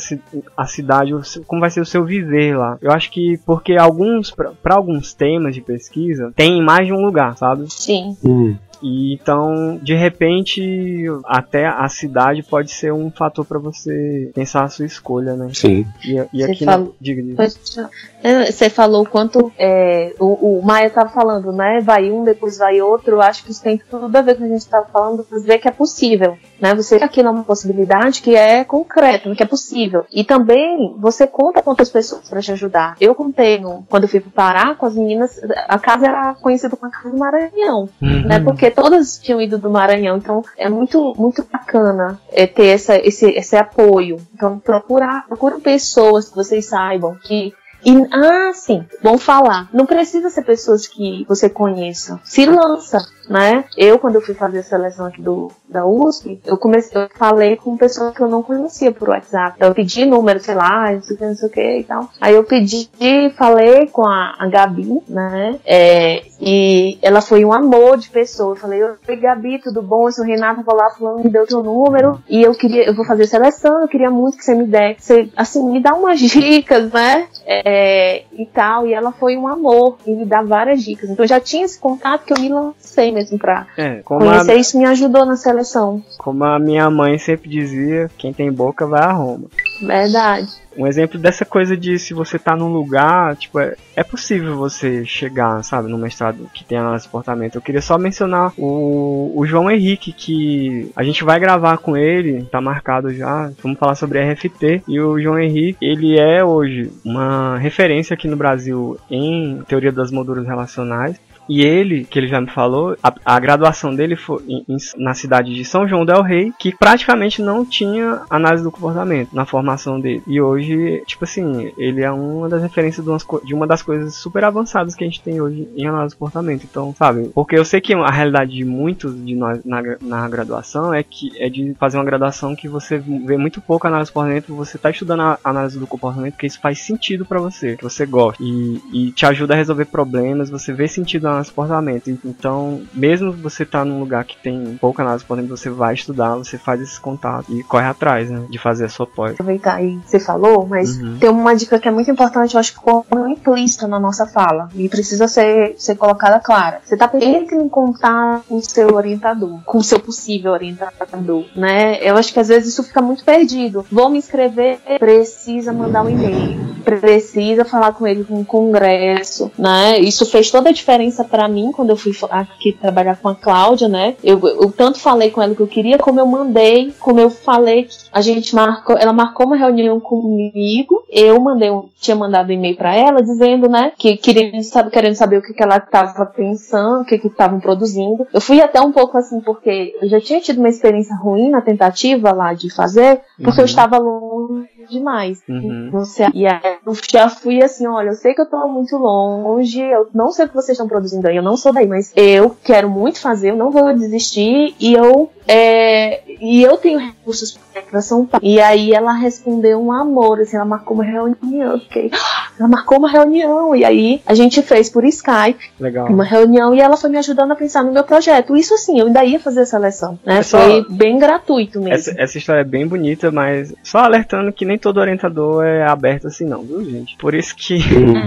a cidade, como vai ser o seu viver lá. Eu acho que porque alguns, para alguns temas de pesquisa, tem mais de um lugar, sabe? Sim. Hum. E então, de repente, até a cidade pode ser um fator para você pensar a sua escolha, né? Sim. E, e aqui, falou, na... diga, diga. É, você falou quanto é, o, o Maia tava falando, né? Vai um, depois vai outro. Acho que isso tem tudo a ver com o que a gente estava falando, pra ver que é possível, né? Você aqui é uma possibilidade que é concreta, que é possível. E também você conta com outras pessoas para te ajudar. Eu contei no, quando eu fui pro Pará com as meninas, a casa era conhecida como a casa do Maranhão, uhum. né? Porque porque todas tinham ido do Maranhão, então é muito, muito bacana é, ter essa, esse, esse apoio. Então procurar, procura pessoas que vocês saibam que e, ah, sim, bom falar. Não precisa ser pessoas que você conheça. Se lança, né? Eu, quando eu fui fazer a seleção aqui do, da USP, eu comecei, eu falei com pessoas que eu não conhecia por WhatsApp. Então, eu pedi número, sei lá, não sei o que, não sei o que e tal. Aí eu pedi, falei com a, a Gabi, né? É, e ela foi um amor de pessoa. Eu falei, oi Gabi, tudo bom? Eu sou Renata, vou lá falando, me deu teu número. E eu queria, eu vou fazer seleção, eu queria muito que você me desse, assim, me dá umas dicas, né? É, e tal. E ela foi um amor e me dá várias dicas. Então eu já tinha esse contato que eu me lancei mesmo pra é, conhecer. A... Isso me ajudou na seleção. Como a minha mãe sempre dizia, quem tem boca vai a Roma. Verdade. Um exemplo dessa coisa de se você tá num lugar, tipo, é, é possível você chegar, sabe, no mestrado que tem análise de comportamento. Eu queria só mencionar o, o João Henrique, que a gente vai gravar com ele, tá marcado já, vamos falar sobre RFT. E o João Henrique, ele é hoje uma referência aqui no Brasil em teoria das molduras relacionais. E ele, que ele já me falou, a, a graduação dele foi em, em, na cidade de São João del Rei, que praticamente não tinha análise do comportamento na formação dele. E hoje, tipo assim, ele é uma das referências de, umas, de uma das coisas super avançadas que a gente tem hoje em análise do comportamento. Então, sabe? Porque eu sei que a realidade de muitos de nós na, na graduação é que é de fazer uma graduação que você vê muito pouco análise do comportamento, você está estudando a análise do comportamento, porque isso faz sentido para você, que você gosta e, e te ajuda a resolver problemas, você vê sentido na análise comportamento. Então, mesmo você tá num lugar que tem pouca análise comportamento, você vai estudar, você faz esse contato e corre atrás, né, de fazer a sua pós. Aproveitar aí, você falou, mas Uhum. tem uma dica que é muito importante, eu acho que como implícita na nossa fala, e precisa ser, ser colocada clara. Você tá entre em contato com o seu orientador, com o seu possível orientador, né? Eu acho que às vezes isso fica muito perdido. Vou me inscrever, precisa mandar um e-mail, precisa falar com ele com um congresso, né? Isso fez toda a diferença pra mim quando eu fui aqui trabalhar com a Cláudia, né? Eu, eu tanto falei com ela que eu queria, como eu mandei, como eu falei, a gente marcou, ela marcou uma reunião comigo, eu mandei um, tinha mandado um e-mail pra ela dizendo, né, que queria querendo saber o que, que ela estava pensando, o que que estavam produzindo. Eu fui até um pouco assim porque eu já tinha tido uma experiência ruim na tentativa lá de fazer, porque eu Uhum. estava longe demais. Uhum. Você, e aí eu já fui assim, olha, eu sei que eu tô muito longe, eu não sei o que vocês estão produzindo aí, eu não sou daí, mas eu quero muito fazer, eu não vou desistir e eu é, e eu tenho recursos para São Paulo. E aí ela respondeu um amor, assim, ela marcou uma reunião, fiquei, "Ah!" ela marcou uma reunião e aí a gente fez por Skype Legal. uma reunião e ela foi me ajudando a pensar no meu projeto. Isso assim, eu ainda ia fazer a seleção, né? É só- Foi bem gratuito mesmo. Essa, essa história é bem bonita, mas só alertando que nem todo orientador é aberto assim não, viu, gente? Por isso que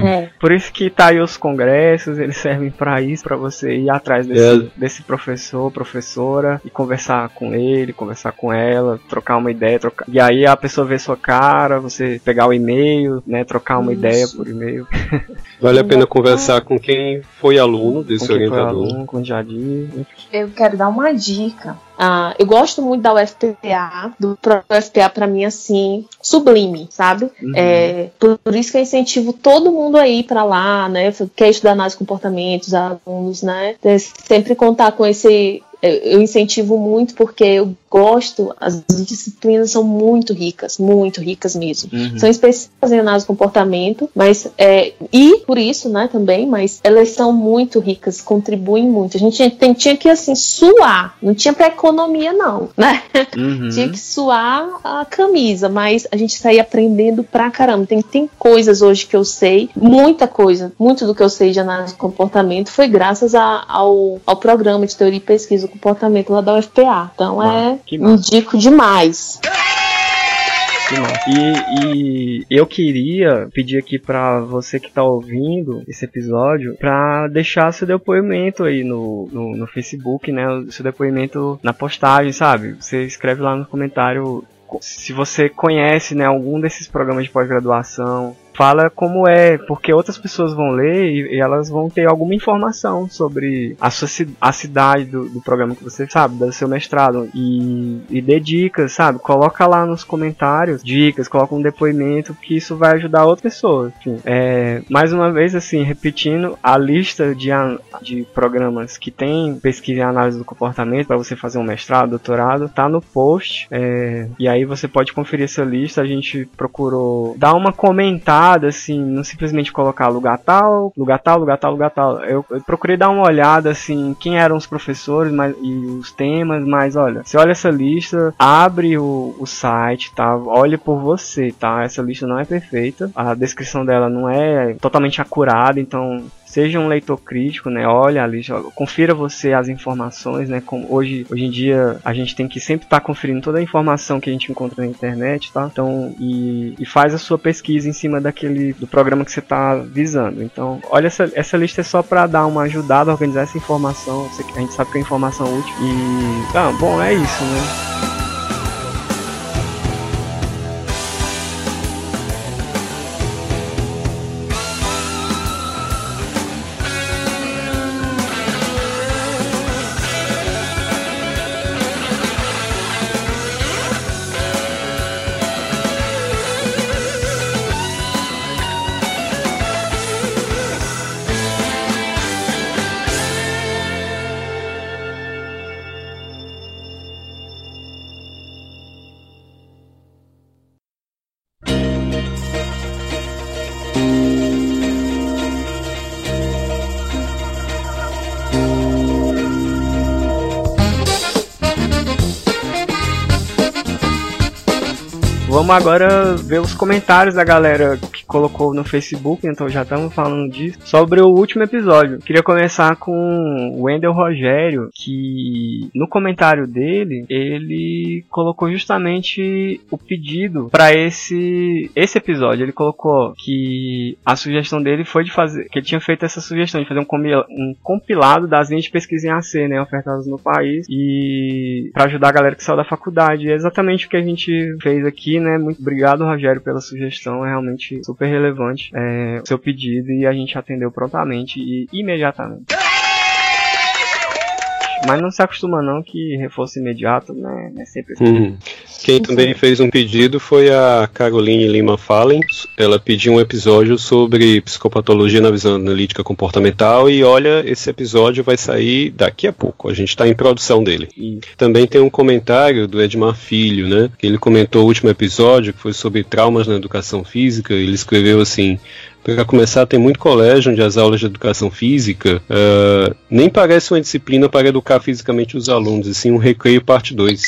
É. por isso que tá aí os congressos, eles servem pra isso, pra você ir atrás desse, desse professor, professora e conversar com ele, conversar com ela, trocar uma ideia, trocar. E aí a pessoa vê sua cara, você pegar o e-mail, né, trocar uma Isso. ideia por e-mail. Vale a pena conversar com quem foi aluno Com desse foi orientador. aluno, com o Jadir. Eu quero dar uma dica. Ah, eu gosto muito da UFPA, do próprio UFPA pra mim assim, sublime, sabe? Uhum. É, por, por isso que eu incentivo todo mundo a ir pra lá, né? Quer estudar análise de comportamentos, alunos, né? Sempre contar com esse. Eu incentivo muito porque eu gosto, as disciplinas são muito ricas, muito ricas mesmo. Uhum. São específicas em análise de comportamento, mas é, e por isso, né, também, mas elas são muito ricas, contribuem muito. A gente tem, tinha que assim suar, não tinha pra economia não, né? Uhum. Tinha que suar a camisa, mas a gente saía aprendendo pra caramba. Tem, tem coisas hoje que eu sei, muita coisa, muito do que eu sei de análise de comportamento foi graças a- ao, ao programa de teoria e pesquisa do comportamento lá da UFPA. Então é que massa. indico demais. E, e eu queria pedir aqui pra você que tá ouvindo esse episódio pra deixar seu depoimento aí no, no, no Facebook, né? O seu depoimento na postagem, sabe? Você escreve lá no comentário se você conhece né, algum desses programas de pós-graduação. Fala como é, porque outras pessoas vão ler e, e elas vão ter alguma informação sobre a sua a cidade do, do programa que você sabe, do seu mestrado. E, e dê dicas, sabe? Coloca lá nos comentários dicas, coloca um depoimento, que isso vai ajudar outras pessoas. Enfim, é, mais uma vez, assim, repetindo, a lista de, de programas que tem pesquisa e análise do comportamento para você fazer um mestrado, doutorado, tá no post. é, e aí você pode conferir essa lista. A gente procurou dar uma comentada, assim, não simplesmente colocar lugar tal, lugar tal, lugar tal, lugar tal. Eu, eu procurei dar uma olhada, assim, quem eram os professores mas, e os temas, mas olha, você olha essa lista, abre o, o site, tá? Olhe por você, tá? Essa lista não é perfeita, a descrição dela não é totalmente acurada, então seja um leitor crítico, né? Olha a lista, confira você as informações, né? Como hoje, hoje em dia a gente tem que sempre estar conferindo toda a informação que a gente encontra na internet, tá? Então, e, e faz a sua pesquisa em cima daquele do programa que você está visando. Então, olha essa, essa lista é só para dar uma ajudada a organizar essa informação. A gente sabe que é informação útil e, ah, bom, é isso, né? Vamos agora ver os comentários da galera colocou no Facebook, então já estamos falando disso, sobre o último episódio. Queria começar com o Wendel Rogério, que no comentário dele, ele colocou justamente o pedido para esse esse episódio. Ele colocou que a sugestão dele foi de fazer, que ele tinha feito essa sugestão de fazer um, compilado das linhas de pesquisa em AC, né, ofertadas no país e para ajudar a galera que saiu da faculdade. É exatamente o que a gente fez aqui, né? Muito obrigado, Rogério, pela sugestão. É realmente super relevante é, seu pedido e a gente atendeu prontamente e imediatamente. Mas não se acostuma não que reforço imediato, né? É sempre assim. Uhum. Quem também fez um pedido foi a Caroline Lima Fallen. Ela pediu um episódio sobre psicopatologia na visão analítica comportamental e olha, esse episódio vai sair daqui a pouco. A gente está em produção dele. Também tem um comentário do Edmar Filho, né? Ele comentou o último episódio que foi sobre traumas na educação física. Ele escreveu assim: para começar, tem muito colégio onde as aulas de educação física uh, nem parece uma disciplina para educar fisicamente os alunos, e sim um recreio parte 2.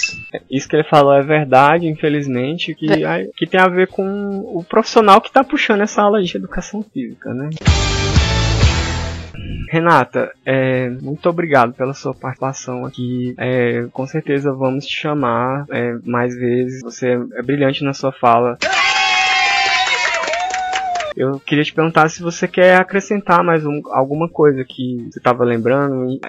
Isso que ele falou é verdade, infelizmente, que, é. que tem a ver com o profissional que está puxando essa aula de educação física, né? Renata, é, muito obrigado pela sua participação aqui. É, com certeza vamos te chamar é, mais vezes. Você é brilhante na sua fala. Eu queria te perguntar se você quer acrescentar mais um, alguma coisa que você estava lembrando.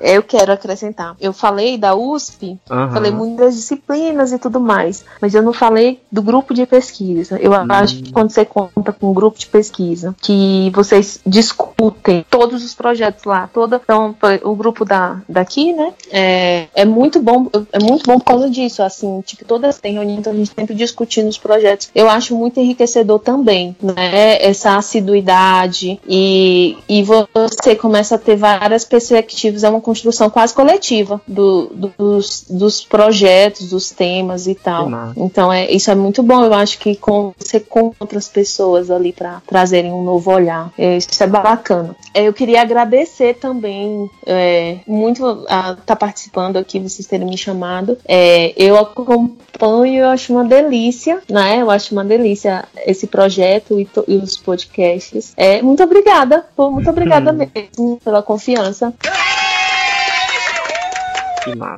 Eu quero acrescentar. Eu falei da USP, uhum. falei muito das disciplinas e tudo mais, mas eu não falei do grupo de pesquisa. Eu uhum. acho que quando você conta com um grupo de pesquisa, que vocês discutem todos os projetos lá, toda então, o grupo da, daqui, né? É, é muito bom, é muito bom por causa disso, assim, tipo, todas têm reunião, então a gente sempre discutindo os projetos. Eu acho muito enriquecedor também, né? Essa assiduidade e, e você começa a ter várias perspectivas, é uma construção quase coletiva do, dos, dos projetos, dos temas e tal. Então é, isso é muito bom, eu acho que com, você com outras pessoas ali para trazerem um novo olhar, é, isso é bacana. É, eu queria agradecer também é, muito a estar tá participando aqui, vocês terem me chamado. É, eu acompanho, eu acho uma delícia, né? Eu acho uma delícia esse projeto e, e os podcasts. É, muito obrigada, muito obrigada mesmo pela confiança.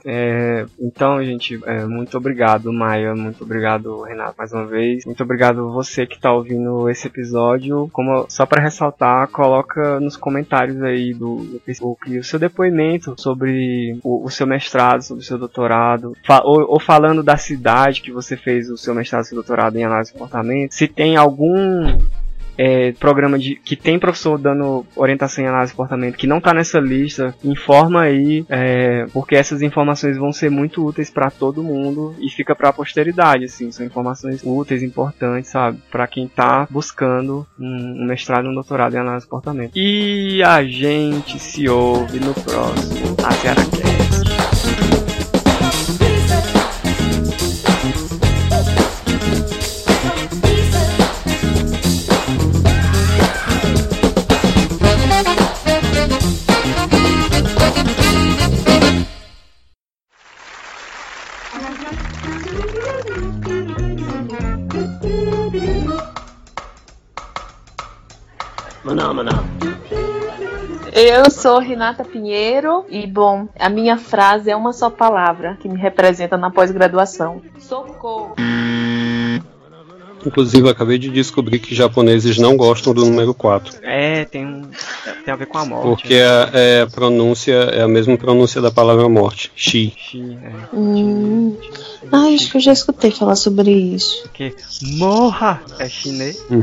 É, então, gente, é, muito obrigado, Maia. Muito obrigado, Renato, mais uma vez. Muito obrigado você que tá ouvindo esse episódio. Como só para ressaltar, coloca nos comentários aí do, do Facebook o seu depoimento sobre o, o, seu mestrado, sobre o seu doutorado, fa ou, ou, falando da cidade que você fez o seu mestrado, seu doutorado em análise de comportamento. Se tem algum é, programa de que tem professor dando orientação em análise de comportamento que não está nessa lista, informa aí, é, porque essas informações vão ser muito úteis para todo mundo e fica para a posteridade, assim, são informações úteis, importantes, sabe, para quem está buscando um, um mestrado, um doutorado em análise de comportamento. E a gente se ouve no próximo Aciaracast. Eu sou Renata Pinheiro e, bom, a minha frase é uma só palavra que me representa na pós-graduação: socorro. Inclusive, acabei de descobrir que japoneses não gostam do número 4. É, tem, tem a ver com a morte. Porque né? a, é, a, pronúncia é a mesma pronúncia da palavra morte. Shi. Shi é. Hum. Ah, acho que eu já escutei falar sobre isso. Porque morra é chinês. Uhum.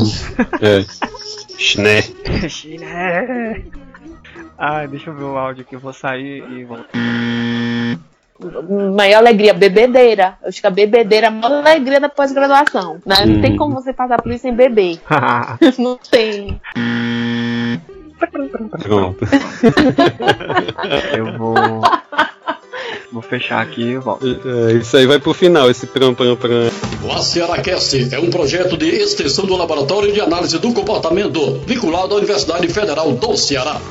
É. Chiné. Chiné. Ah, deixa eu ver o áudio aqui, eu vou sair e voltar. Maior alegria, bebedeira. Eu acho que a bebedeira é a maior alegria da pós-graduação. Né? Não tem como você passar por isso sem beber. Não tem. Pronto. eu vou. Vou fechar aqui e volto. É, isso aí vai pro final, esse pram pram pram. O Cearacast é um projeto de extensão do Laboratório de Análise do Comportamento, vinculado à Universidade Federal do Ceará.